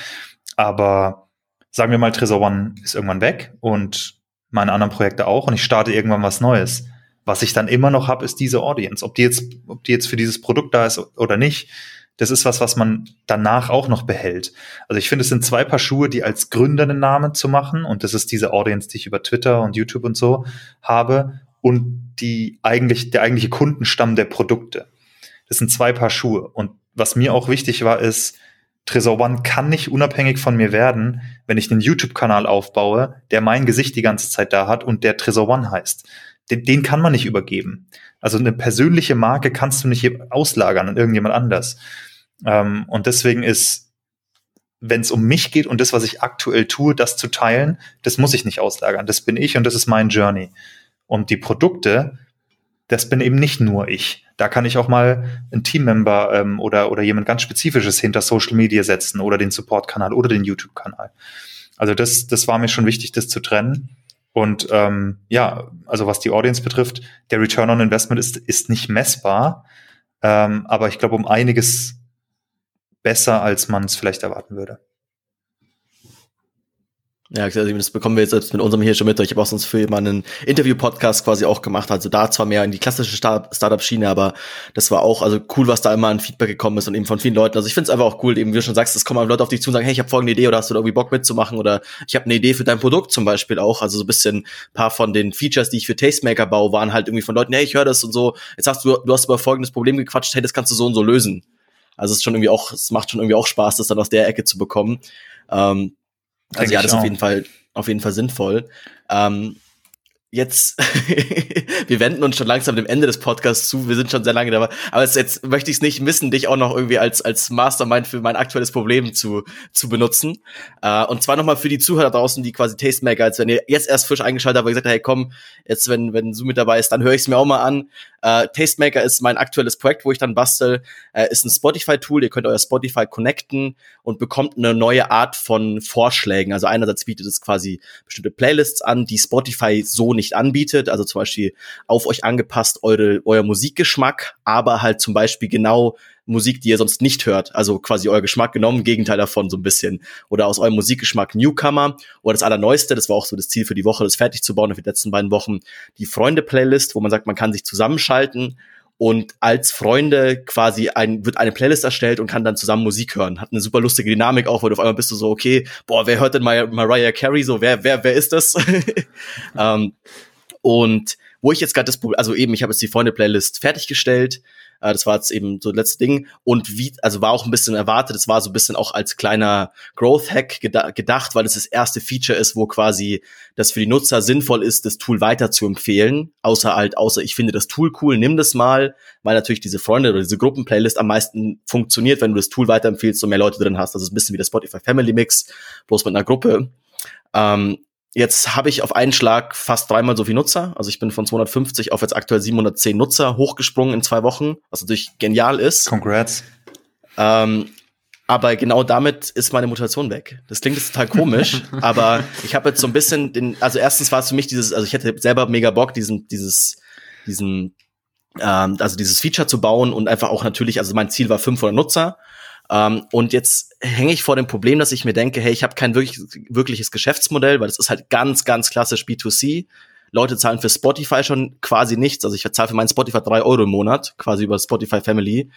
Speaker 2: aber sagen wir mal, Trezor One ist irgendwann weg und meine anderen Projekte auch und ich starte irgendwann was Neues. Was ich dann immer noch habe, ist diese Audience. Ob die jetzt, ob die jetzt für dieses Produkt da ist oder nicht, das ist was, was man danach auch noch behält. Also ich finde, es sind zwei Paar Schuhe, die als Gründer einen Namen zu machen, und das ist diese Audience, die ich über Twitter und YouTube und so habe, und die eigentlich, der eigentliche Kundenstamm der Produkte. Das sind zwei Paar Schuhe. Und was mir auch wichtig war, ist, Tresor One kann nicht unabhängig von mir werden, wenn ich einen YouTube-Kanal aufbaue, der mein Gesicht die ganze Zeit da hat und der Tresor One heißt. Den, den kann man nicht übergeben. Also eine persönliche Marke kannst du nicht auslagern an irgendjemand anders. Ähm, und deswegen ist, wenn es um mich geht und das, was ich aktuell tue, das zu teilen, das muss ich nicht auslagern. Das bin ich und das ist mein Journey. Und die Produkte, das bin eben nicht nur ich. Da kann ich auch mal ein Teammember ähm, oder, oder jemand ganz Spezifisches hinter Social Media setzen oder den Support-Kanal oder den YouTube-Kanal. Also das, das war mir schon wichtig, das zu trennen. Und ähm, ja, also was die Audience betrifft, der Return on Investment ist, ist nicht messbar. Ähm, aber ich glaube, um einiges besser, als man es vielleicht erwarten würde.
Speaker 1: Ja, also das bekommen wir jetzt selbst mit unserem hier schon mit. Ich habe auch sonst für mal einen Interview-Podcast quasi auch gemacht. Also da zwar mehr in die klassische Startup-Schiene, aber das war auch also cool, was da immer an Feedback gekommen ist und eben von vielen Leuten. Also ich finde es einfach auch cool, eben wie du schon sagst, es kommen Leute auf dich zu und sagen, hey, ich habe folgende Idee oder hast du da irgendwie Bock mitzumachen oder ich habe eine Idee für dein Produkt zum Beispiel auch. Also so ein bisschen paar von den Features, die ich für Tastemaker baue, waren halt irgendwie von Leuten, hey, ich höre das und so. Jetzt hast du, du hast über folgendes Problem gequatscht, hey, das kannst du so und so lösen. Also es ist schon irgendwie auch, es macht schon irgendwie auch Spaß, das dann aus der Ecke zu bekommen. Ähm, also ja, das ist auf jeden Fall, auf jeden Fall sinnvoll. Ähm, jetzt, (laughs) wir wenden uns schon langsam dem Ende des Podcasts zu. Wir sind schon sehr lange dabei. Aber jetzt, jetzt möchte ich es nicht missen, dich auch noch irgendwie als, als Mastermind für mein aktuelles Problem zu, zu benutzen. Äh, und zwar nochmal für die Zuhörer draußen, die quasi Tastemaker, als wenn ihr jetzt erst frisch eingeschaltet habt, und gesagt, hey komm, jetzt wenn, wenn Zoom mit dabei ist, dann höre ich es mir auch mal an. Äh, Tastemaker ist mein aktuelles Projekt, wo ich dann bastel. Äh, ist ein Spotify-Tool. Ihr könnt euer Spotify connecten und bekommt eine neue Art von Vorschlägen. Also einerseits bietet es quasi bestimmte Playlists an, die Spotify so nicht anbietet. Also zum Beispiel auf euch angepasst eure, euer Musikgeschmack, aber halt zum Beispiel genau Musik, die ihr sonst nicht hört. Also quasi euer Geschmack genommen, Gegenteil davon so ein bisschen. Oder aus eurem Musikgeschmack Newcomer. Oder das Allerneueste, das war auch so das Ziel für die Woche, das fertig zu bauen, für die letzten beiden Wochen, die Freunde-Playlist, wo man sagt, man kann sich zusammenschalten und als Freunde quasi ein, wird eine Playlist erstellt und kann dann zusammen Musik hören. Hat eine super lustige Dynamik auch, weil du auf einmal bist du so, okay, boah, wer hört denn Mar Mariah Carey so, wer, wer, wer ist das? (laughs) ähm, und wo ich jetzt gerade das also eben, ich habe jetzt die Freunde-Playlist fertiggestellt, äh, das war jetzt eben so das letzte Ding. Und wie, also war auch ein bisschen erwartet, es war so ein bisschen auch als kleiner Growth-Hack geda gedacht, weil es das erste Feature ist, wo quasi das für die Nutzer sinnvoll ist, das Tool weiter zu empfehlen. Außer halt, außer ich finde das Tool cool, nimm das mal, weil natürlich diese Freunde oder diese Gruppenplaylist am meisten funktioniert, wenn du das Tool weiterempfiehlst und mehr Leute drin hast. Das ist ein bisschen wie der Spotify Family Mix, bloß mit einer Gruppe. Ähm, Jetzt habe ich auf einen Schlag fast dreimal so viel Nutzer. Also ich bin von 250 auf jetzt aktuell 710 Nutzer hochgesprungen in zwei Wochen, was natürlich genial ist.
Speaker 2: Congrats.
Speaker 1: Ähm, aber genau damit ist meine Motivation weg. Das klingt jetzt total komisch, (laughs) aber ich habe jetzt so ein bisschen den, also erstens war es für mich dieses, also ich hätte selber mega Bock, diesen, dieses, diesen, ähm, also dieses Feature zu bauen und einfach auch natürlich, also mein Ziel war 500 Nutzer ähm, und jetzt hänge ich vor dem Problem, dass ich mir denke, hey, ich habe kein wirklich, wirkliches Geschäftsmodell, weil das ist halt ganz, ganz klassisch B2C. Leute zahlen für Spotify schon quasi nichts. Also ich zahle für meinen Spotify drei Euro im Monat, quasi über Spotify Family.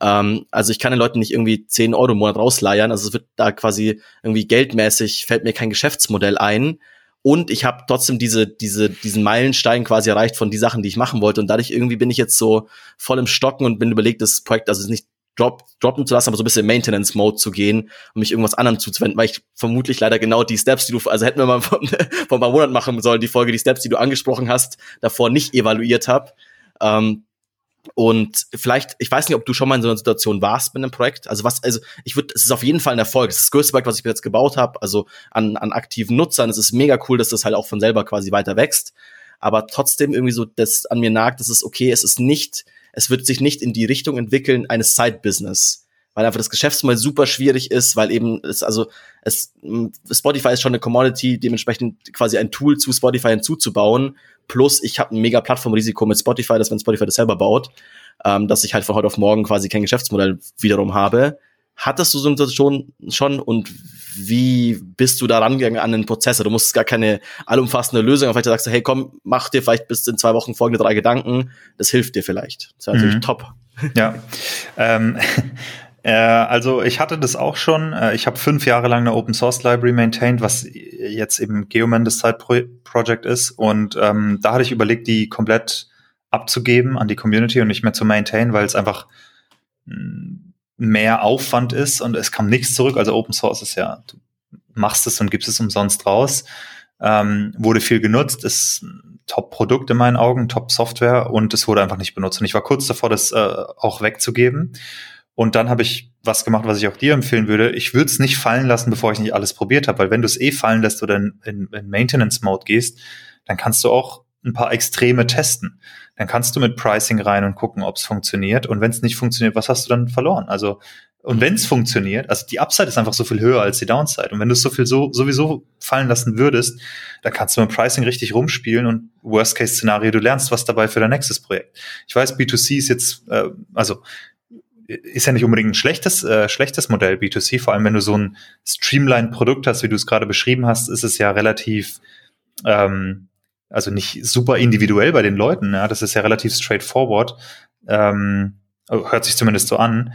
Speaker 1: Ähm, also ich kann den Leuten nicht irgendwie zehn Euro im Monat rausleiern. Also es wird da quasi irgendwie geldmäßig, fällt mir kein Geschäftsmodell ein. Und ich habe trotzdem diese, diese, diesen Meilenstein quasi erreicht von die Sachen, die ich machen wollte. Und dadurch irgendwie bin ich jetzt so voll im Stocken und bin überlegt, das Projekt, also nicht drop, droppen zu lassen, aber so ein bisschen Maintenance-Mode zu gehen und mich irgendwas anderem zuzuwenden, weil ich vermutlich leider genau die Steps, die du, also hätten wir mal (laughs) vor, vor ein paar Monaten machen sollen, die Folge, die Steps, die du angesprochen hast, davor nicht evaluiert habe. Ähm, und vielleicht, ich weiß nicht, ob du schon mal in so einer Situation warst mit einem Projekt. Also was, also ich würde, es ist auf jeden Fall ein Erfolg. Es ist das größte Projekt, was ich bis jetzt gebaut habe. Also an, an aktiven Nutzern. Es ist mega cool, dass das halt auch von selber quasi weiter wächst. Aber trotzdem irgendwie so, das an mir nagt, das ist okay, es ist nicht, es wird sich nicht in die Richtung entwickeln eines Side-Business. Weil einfach das Geschäftsmodell super schwierig ist, weil eben es, also es, Spotify ist schon eine Commodity, dementsprechend quasi ein Tool zu Spotify hinzuzubauen Plus, ich habe ein mega Plattformrisiko mit Spotify, dass wenn Spotify das selber baut, ähm, dass ich halt von heute auf morgen quasi kein Geschäftsmodell wiederum habe. Hattest du so eine Situation schon und wie bist du da rangegangen an den Prozess? Du musst gar keine allumfassende Lösung, aber vielleicht sagst du, hey, komm, mach dir vielleicht bis in zwei Wochen folgende drei Gedanken. Das hilft dir vielleicht. Das wäre natürlich mhm. top.
Speaker 2: Ja. ähm, (laughs) äh, also ich hatte das auch schon. Äh, ich habe fünf Jahre lang eine Open Source Library maintained, was jetzt eben Geoman das Side Project ist. Und ähm, da hatte ich überlegt, die komplett abzugeben an die Community und nicht mehr zu maintain, weil es einfach mm, mehr Aufwand ist und es kam nichts zurück. Also Open Source ist ja, du machst es und gibst es umsonst raus. Ähm, wurde viel genutzt, ist ein Top-Produkt in meinen Augen, Top-Software und es wurde einfach nicht benutzt. Und ich war kurz davor, das äh, auch wegzugeben. Und dann habe ich was gemacht, was ich auch dir empfehlen würde. Ich würde es nicht fallen lassen, bevor ich nicht alles probiert habe, weil wenn du es eh fallen lässt oder in, in, in Maintenance-Mode gehst, dann kannst du auch ein paar Extreme testen. Dann kannst du mit Pricing rein und gucken, ob es funktioniert. Und wenn es nicht funktioniert, was hast du dann verloren? Also, und wenn es funktioniert, also die Upside ist einfach so viel höher als die Downside. Und wenn du es so viel so, sowieso fallen lassen würdest, dann kannst du mit Pricing richtig rumspielen und Worst-Case-Szenario, du lernst was dabei für dein nächstes Projekt. Ich weiß, B2C ist jetzt, äh, also ist ja nicht unbedingt ein schlechtes, äh, schlechtes Modell B2C, vor allem wenn du so ein Streamline-Produkt hast, wie du es gerade beschrieben hast, ist es ja relativ, ähm, also nicht super individuell bei den Leuten, ja, das ist ja relativ straightforward, ähm, hört sich zumindest so an,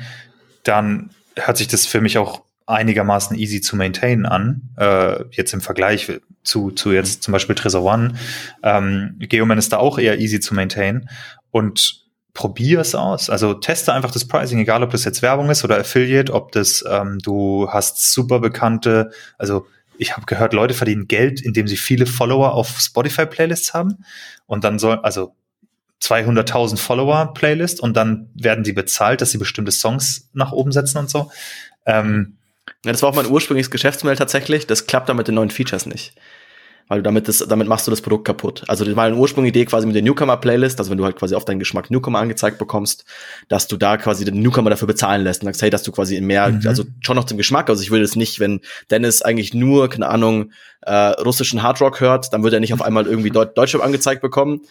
Speaker 2: dann hört sich das für mich auch einigermaßen easy zu maintainen an, äh, jetzt im Vergleich zu, zu jetzt zum Beispiel Trezor One. Ähm, Geoman ist da auch eher easy zu maintainen und probier es aus. Also teste einfach das Pricing, egal ob das jetzt Werbung ist oder Affiliate, ob das ähm, du hast super bekannte, also ich habe gehört, Leute verdienen Geld, indem sie viele Follower auf Spotify Playlists haben und dann soll also 200.000 Follower Playlist und dann werden sie bezahlt, dass sie bestimmte Songs nach oben setzen und so. Ähm,
Speaker 1: ja, das war auch mein ursprüngliches Geschäftsmodell tatsächlich. Das klappt da mit den neuen Features nicht weil du damit das, damit machst du das Produkt kaputt. Also das war eine Ursprungidee quasi mit der Newcomer-Playlist, also wenn du halt quasi auf deinen Geschmack Newcomer angezeigt bekommst, dass du da quasi den Newcomer dafür bezahlen lässt und sagst, hey, dass du quasi in mehr, mhm. also schon noch zum Geschmack, also ich würde es nicht, wenn Dennis eigentlich nur, keine Ahnung, äh, russischen Hardrock hört, dann würde er nicht auf einmal irgendwie Deut Deutschrap angezeigt bekommen,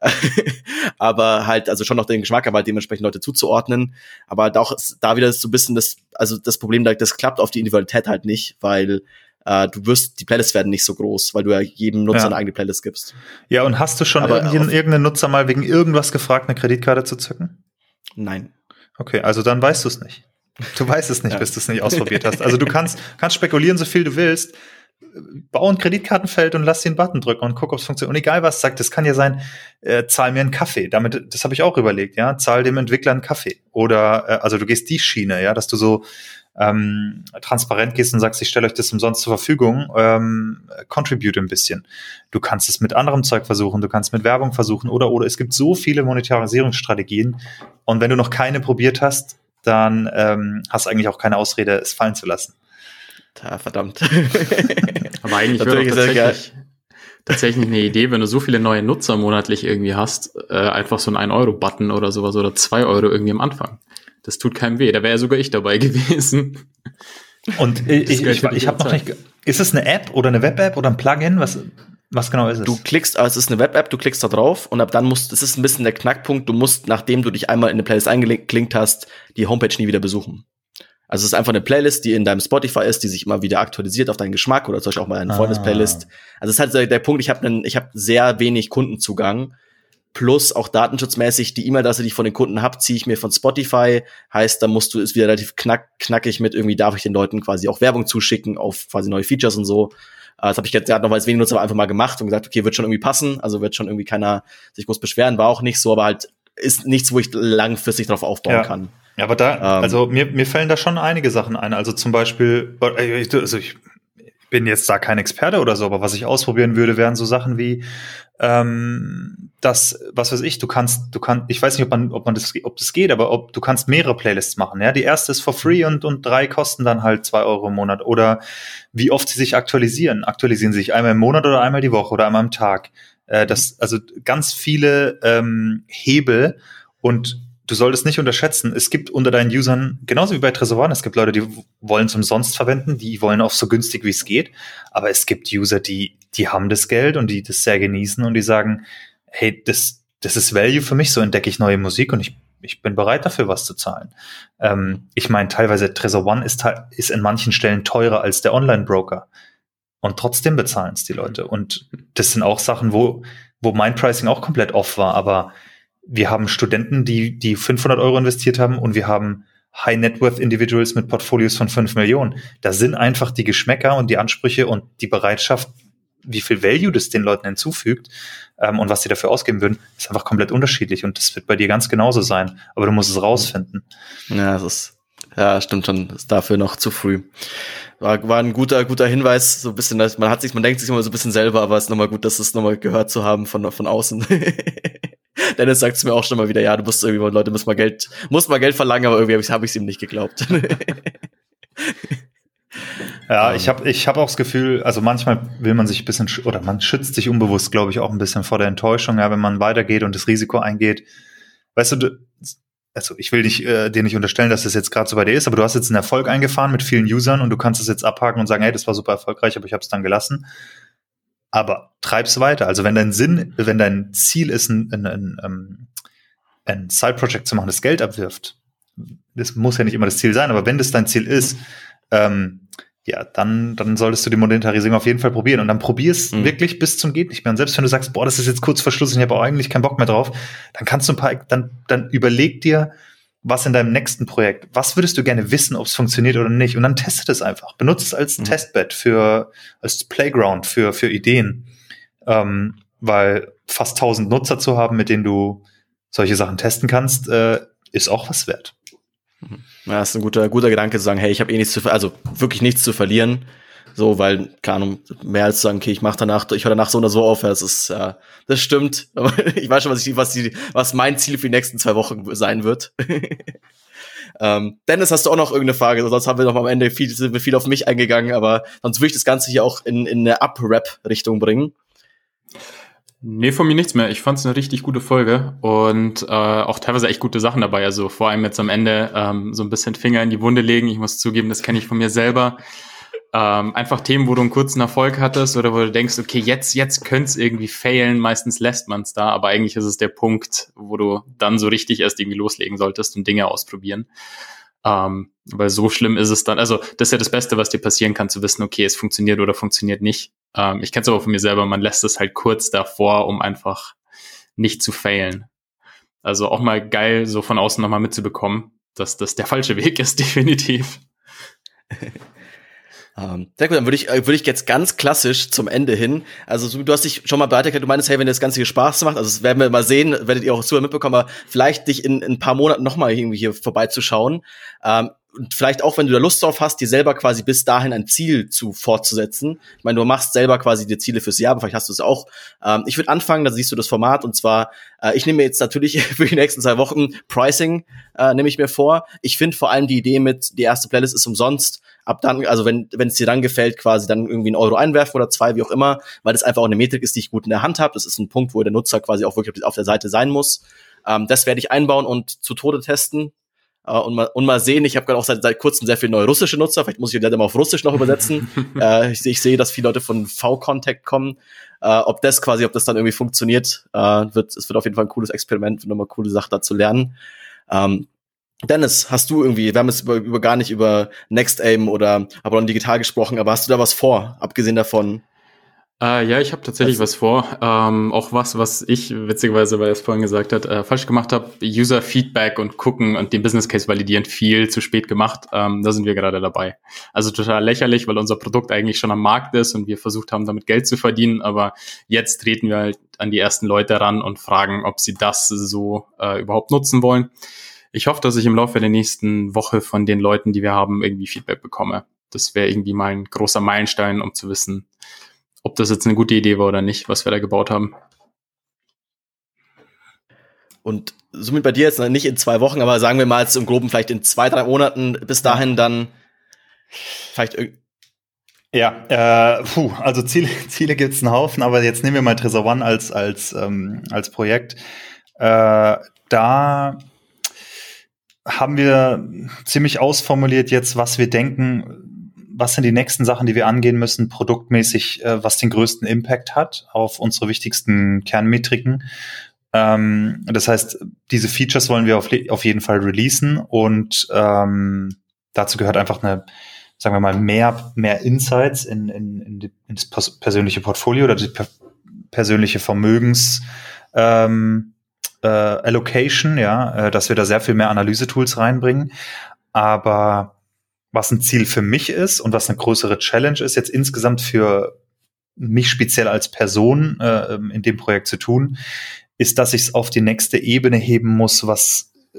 Speaker 1: (laughs) aber halt, also schon noch den Geschmack, aber halt dementsprechend Leute zuzuordnen. Aber halt auch da wieder so ein bisschen das, also das Problem, das klappt auf die Individualität halt nicht, weil äh, du wirst, die Playlists werden nicht so groß, weil du ja jedem Nutzer ja. eine eigene Playlist gibst.
Speaker 2: Ja, und hast du schon irgendeinen, irgendeinen Nutzer mal wegen irgendwas gefragt, eine Kreditkarte zu zücken?
Speaker 1: Nein.
Speaker 2: Okay, also dann weißt du es nicht. Du weißt es nicht, ja. bis du es nicht ausprobiert hast. Also du kannst, kannst spekulieren, so viel du willst. Bau ein Kreditkartenfeld und lass den Button drücken und guck, ob es funktioniert. Und egal was sagt, das kann ja sein, äh, zahl mir einen Kaffee. Damit, das habe ich auch überlegt, ja, zahl dem Entwickler einen Kaffee. Oder äh, also du gehst die Schiene, ja, dass du so ähm, transparent gehst und sagst, ich stelle euch das umsonst zur Verfügung, ähm, contribute ein bisschen. Du kannst es mit anderem Zeug versuchen, du kannst mit Werbung versuchen oder oder es gibt so viele Monetarisierungsstrategien und wenn du noch keine probiert hast, dann ähm, hast du eigentlich auch keine Ausrede, es fallen zu lassen.
Speaker 1: Ja, verdammt. (laughs)
Speaker 3: Aber eigentlich wäre tatsächlich, tatsächlich eine Idee, wenn du so viele neue Nutzer monatlich irgendwie hast, äh, einfach so ein 1-Euro-Button oder sowas oder 2 Euro irgendwie am Anfang. Das tut keinem weh. Da wäre ja sogar ich dabei (laughs) gewesen.
Speaker 2: Und ich, ich, ich, ich habe noch nicht. Ist es eine App oder eine Web-App oder ein Plugin? Was, was genau ist es?
Speaker 1: Du klickst, also es ist eine Web-App, du klickst da drauf und ab dann musst, das ist ein bisschen der Knackpunkt, du musst, nachdem du dich einmal in eine Playlist eingeklinkt hast, die Homepage nie wieder besuchen. Also es ist einfach eine Playlist, die in deinem Spotify ist, die sich immer wieder aktualisiert auf deinen Geschmack oder zum Beispiel auch mal eine ah. Freundes-Playlist. Also es ist halt der, der Punkt, ich habe ich hab sehr wenig Kundenzugang. Plus auch datenschutzmäßig, die E-Mail-Adresse, die ich von den Kunden habe, ziehe ich mir von Spotify. Heißt, da musst du, ist wieder relativ knack, knackig mit irgendwie, darf ich den Leuten quasi auch Werbung zuschicken auf quasi neue Features und so. Äh, das habe ich jetzt gerade noch als wenig Nutzer einfach mal gemacht und gesagt, okay, wird schon irgendwie passen. Also wird schon irgendwie keiner sich groß beschweren, war auch nicht so, aber halt ist nichts, wo ich langfristig drauf aufbauen ja. kann.
Speaker 2: Ja, aber da, ähm, also mir, mir fallen da schon einige Sachen ein. Also zum Beispiel, äh, also ich bin jetzt da kein Experte oder so, aber was ich ausprobieren würde, wären so Sachen wie ähm, das, was weiß ich, du kannst, du kannst, ich weiß nicht, ob man, ob man das, ob das geht, aber ob du kannst mehrere Playlists machen. Ja, die erste ist for free und und drei kosten dann halt zwei Euro im Monat. Oder wie oft sie sich aktualisieren. Aktualisieren sie sich einmal im Monat oder einmal die Woche oder einmal am Tag. Äh, das, also ganz viele ähm, Hebel und du solltest nicht unterschätzen, es gibt unter deinen Usern, genauso wie bei Tresoran, es gibt Leute, die wollen es umsonst verwenden, die wollen auch so günstig wie es geht, aber es gibt User, die, die haben das Geld und die das sehr genießen und die sagen, hey, das, das ist Value für mich, so entdecke ich neue Musik und ich, ich bin bereit dafür, was zu zahlen. Ähm, ich meine, teilweise Trezor One ist, ist in manchen Stellen teurer als der Online-Broker. Und trotzdem bezahlen es die Leute. Und das sind auch Sachen, wo, wo mein Pricing auch komplett off war, aber wir haben Studenten, die, die 500 Euro investiert haben und wir haben High Net Worth Individuals mit Portfolios von 5 Millionen. Da sind einfach die Geschmäcker und die Ansprüche und die Bereitschaft, wie viel Value das den Leuten hinzufügt ähm, und was sie dafür ausgeben würden, ist einfach komplett unterschiedlich und das wird bei dir ganz genauso sein. Aber du musst es rausfinden.
Speaker 1: Ja, das ist ja, stimmt schon, ist dafür noch zu früh. War, war ein guter, guter Hinweis, so ein bisschen, man hat sich, man denkt sich immer so ein bisschen selber, aber es ist nochmal gut, dass es nochmal gehört zu haben von, von außen. (laughs) (laughs) Dennis sagt es mir auch schon mal wieder, ja, du musst irgendwie, Leute müssen mal Geld, musst mal Geld verlangen, aber irgendwie habe ich es ihm nicht geglaubt. (laughs)
Speaker 2: ja, ich habe ich hab auch das Gefühl, also manchmal will man sich ein bisschen, oder man schützt sich unbewusst, glaube ich, auch ein bisschen vor der Enttäuschung, ja, wenn man weitergeht und das Risiko eingeht. Weißt du, also ich will dich, äh, dir nicht unterstellen, dass das jetzt gerade so bei dir ist, aber du hast jetzt einen Erfolg eingefahren mit vielen Usern und du kannst es jetzt abhaken und sagen, hey, das war super erfolgreich, aber ich habe es dann gelassen aber treib's weiter. Also wenn dein Sinn, wenn dein Ziel ist, ein, ein, ein, ähm, ein Side-Project zu machen, das Geld abwirft, das muss ja nicht immer das Ziel sein, aber wenn das dein Ziel ist, ähm, ja, dann, dann solltest du die Monetarisierung auf jeden Fall probieren. Und dann probier's mhm. wirklich bis zum geht nicht mehr. Und selbst wenn du sagst, boah, das ist jetzt kurz vor Schluss und ich habe auch eigentlich keinen Bock mehr drauf, dann kannst du ein paar, dann, dann überleg dir, was in deinem nächsten Projekt, was würdest du gerne wissen, ob es funktioniert oder nicht? Und dann testet es einfach. Benutzt es als mhm. Testbed für, als Playground für, für Ideen. Ähm, weil fast 1000 Nutzer zu haben, mit denen du solche Sachen testen kannst, äh, ist auch was wert.
Speaker 1: Mhm. Ja, das ist ein guter, guter Gedanke zu sagen, hey, ich habe eh nichts zu, also wirklich nichts zu verlieren. So, weil, keine Ahnung, mehr als sagen, okay, ich mache danach, ich höre danach so oder so auf, das ist, ja, das stimmt. (laughs) Ich weiß schon, was ich, was die, was mein Ziel für die nächsten zwei Wochen sein wird. (laughs) ähm, Dennis, hast du auch noch irgendeine Frage? Sonst haben wir noch am Ende viel, sind wir viel auf mich eingegangen, aber sonst würde ich das Ganze hier auch in, in eine Up-Rap-Richtung bringen.
Speaker 3: Nee, von mir nichts mehr. Ich fand es eine richtig gute Folge und äh, auch teilweise echt gute Sachen dabei. Also vor allem jetzt am Ende ähm, so ein bisschen Finger in die Wunde legen. Ich muss zugeben, das kenne ich von mir selber. Ähm, einfach Themen, wo du einen kurzen Erfolg hattest oder wo du denkst, okay, jetzt, jetzt könnte es irgendwie failen. Meistens lässt man es da, aber eigentlich ist es der Punkt, wo du dann so richtig erst irgendwie loslegen solltest und Dinge ausprobieren. Ähm, weil so schlimm ist es dann. Also, das ist ja das Beste, was dir passieren kann, zu wissen, okay, es funktioniert oder funktioniert nicht. Ähm, ich kenne es aber von mir selber, man lässt es halt kurz davor, um einfach nicht zu failen. Also auch mal geil, so von außen nochmal mitzubekommen, dass das der falsche Weg ist, (laughs) definitiv. (laughs)
Speaker 1: Ähm, sehr gut, dann würde ich, äh, würde ich jetzt ganz klassisch zum Ende hin. Also du hast dich schon mal bereit du meinst, hey, wenn dir das Ganze hier Spaß macht, also das werden wir mal sehen, werdet ihr auch zu mitbekommen, aber vielleicht dich in, in ein paar Monaten nochmal irgendwie hier vorbeizuschauen. Ähm, und vielleicht auch, wenn du da Lust drauf hast, dir selber quasi bis dahin ein Ziel zu fortzusetzen. Ich meine, du machst selber quasi die Ziele fürs Jahr, aber vielleicht hast du es auch. Ähm, ich würde anfangen, da siehst du das Format und zwar, äh, ich nehme mir jetzt natürlich (laughs) für die nächsten zwei Wochen Pricing, äh, nehme ich mir vor. Ich finde vor allem die Idee mit, die erste Playlist ist umsonst, ab dann, also wenn wenn es dir dann gefällt, quasi dann irgendwie einen Euro einwerfen oder zwei, wie auch immer, weil das einfach auch eine Metrik ist, die ich gut in der Hand habe. Das ist ein Punkt, wo der Nutzer quasi auch wirklich auf der Seite sein muss. Ähm, das werde ich einbauen und zu Tode testen. Uh, und, mal, und mal sehen, ich habe gerade auch seit, seit kurzem sehr viele neue russische Nutzer, vielleicht muss ich das mal auf Russisch noch übersetzen. uh, (laughs) ich, ich sehe, dass viele Leute von V-Contact kommen. Uh, ob das quasi, ob das dann irgendwie funktioniert, wird, es wird auf jeden Fall ein cooles Experiment, nochmal coole Sache da zu lernen. Um, ähm, Dennis, hast du irgendwie, wir haben jetzt über, über gar nicht über Next Aim oder Apollon Digital gesprochen, aber hast du da was vor, abgesehen davon?
Speaker 3: Äh, ja, ich habe tatsächlich was vor. Ähm, auch was, was ich witzigerweise, weil er es vorhin gesagt hat, äh, falsch gemacht habe. User Feedback und gucken und den Business Case validieren viel zu spät gemacht. Ähm, da sind wir gerade dabei. Also total lächerlich, weil unser Produkt eigentlich schon am Markt ist und wir versucht haben, damit Geld zu verdienen. Aber jetzt treten wir halt an die ersten Leute ran und fragen, ob sie das so äh, überhaupt nutzen wollen. Ich hoffe, dass ich im Laufe der nächsten Woche von den Leuten, die wir haben, irgendwie Feedback bekomme. Das wäre irgendwie mal ein großer Meilenstein, um zu wissen, ob das jetzt eine gute Idee war oder nicht, was wir da gebaut haben.
Speaker 1: Und somit bei dir jetzt nicht in zwei Wochen, aber sagen wir mal jetzt im Groben vielleicht in zwei, drei Monaten bis dahin dann vielleicht
Speaker 2: ja, äh, puh, also Ziele, (laughs) Ziele gibt's einen Haufen, aber jetzt nehmen wir mal Tresor One als, als, ähm, als Projekt. Äh, da haben wir ziemlich ausformuliert jetzt, was wir denken, was sind die nächsten Sachen, die wir angehen müssen, produktmäßig, äh, was den größten Impact hat auf unsere wichtigsten Kernmetriken. Ähm, das heißt, diese Features wollen wir auf, auf jeden Fall releasen und ähm, dazu gehört einfach eine, sagen wir mal, mehr, mehr Insights in, in, in, die, in das persönliche Portfolio oder die per persönliche Vermögens ähm, äh, Allocation, ja, äh, dass wir da sehr viel mehr Analyse-Tools reinbringen. Aber was ein Ziel für mich ist und was eine größere Challenge ist, jetzt insgesamt für mich speziell als Person äh, in dem Projekt zu tun, ist, dass ich es auf die nächste Ebene heben muss, was, äh,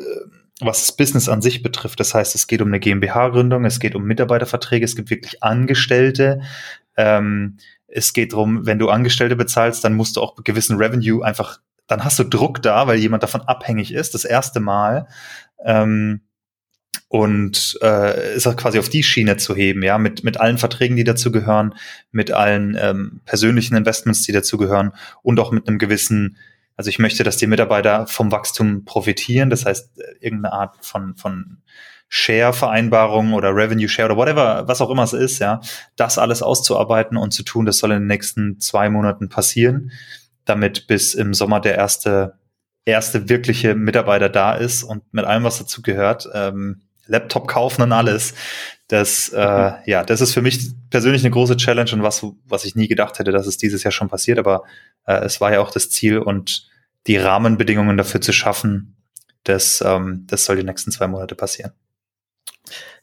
Speaker 2: was das Business an sich betrifft. Das heißt, es geht um eine GmbH-Gründung, es geht um Mitarbeiterverträge, es gibt wirklich Angestellte. Ähm, es geht darum, wenn du Angestellte bezahlst, dann musst du auch gewissen Revenue einfach, dann hast du Druck da, weil jemand davon abhängig ist, das erste Mal. Ähm, und äh, ist auch quasi auf die Schiene zu heben, ja, mit, mit allen Verträgen, die dazu gehören, mit allen ähm, persönlichen Investments, die dazu gehören und auch mit einem gewissen, also ich möchte, dass die Mitarbeiter vom Wachstum profitieren, das heißt, äh, irgendeine Art von, von Share-Vereinbarung oder Revenue Share oder whatever, was auch immer es ist, ja, das alles auszuarbeiten und zu tun, das soll in den nächsten zwei Monaten passieren, damit bis im Sommer der erste erste wirkliche Mitarbeiter da ist und mit allem, was dazu gehört, ähm, Laptop kaufen und alles. Das, äh, ja, das ist für mich persönlich eine große Challenge und was, was ich nie gedacht hätte, dass es dieses Jahr schon passiert. Aber äh, es war ja auch das Ziel und die Rahmenbedingungen dafür zu schaffen, das, ähm, das soll die nächsten zwei Monate passieren.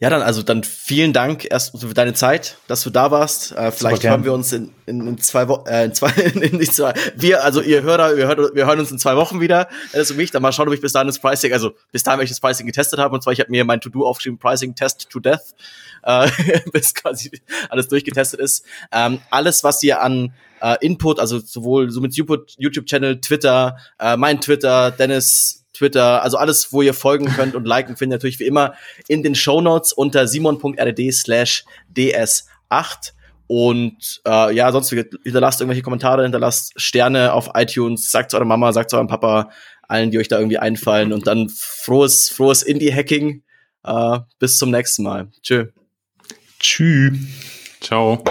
Speaker 1: Ja, dann also dann vielen Dank erst für deine Zeit, dass du da warst. Äh, vielleicht hören wir uns in, in, in zwei Wochen, äh, in zwei, (laughs) in nicht zwei, wir, also ihr Hörer, wir hören, wir hören uns in zwei Wochen wieder. Das ist mich. Dann mal schauen, ob ich bis dahin das Pricing, also bis dahin, wenn ich das Pricing getestet habe. Und zwar, ich habe mir mein To-Do aufgeschrieben, Pricing Test to Death, äh, (laughs) bis quasi alles durchgetestet ist. Ähm, alles, was ihr an äh, Input, also sowohl so mit YouTube-Channel, Twitter, äh, mein Twitter, Dennis Twitter, also alles, wo ihr folgen könnt und liken, findet ihr natürlich wie immer in den Show Notes unter simon.rd slash ds8. Und äh, ja, sonst hinterlasst irgendwelche Kommentare, hinterlasst Sterne auf iTunes, sagt zu eurer Mama, sagt zu eurem Papa, allen, die euch da irgendwie einfallen. Und dann frohes, frohes Indie-Hacking. Äh, bis zum nächsten Mal. Tschö.
Speaker 2: Tschüss.
Speaker 3: Ciao.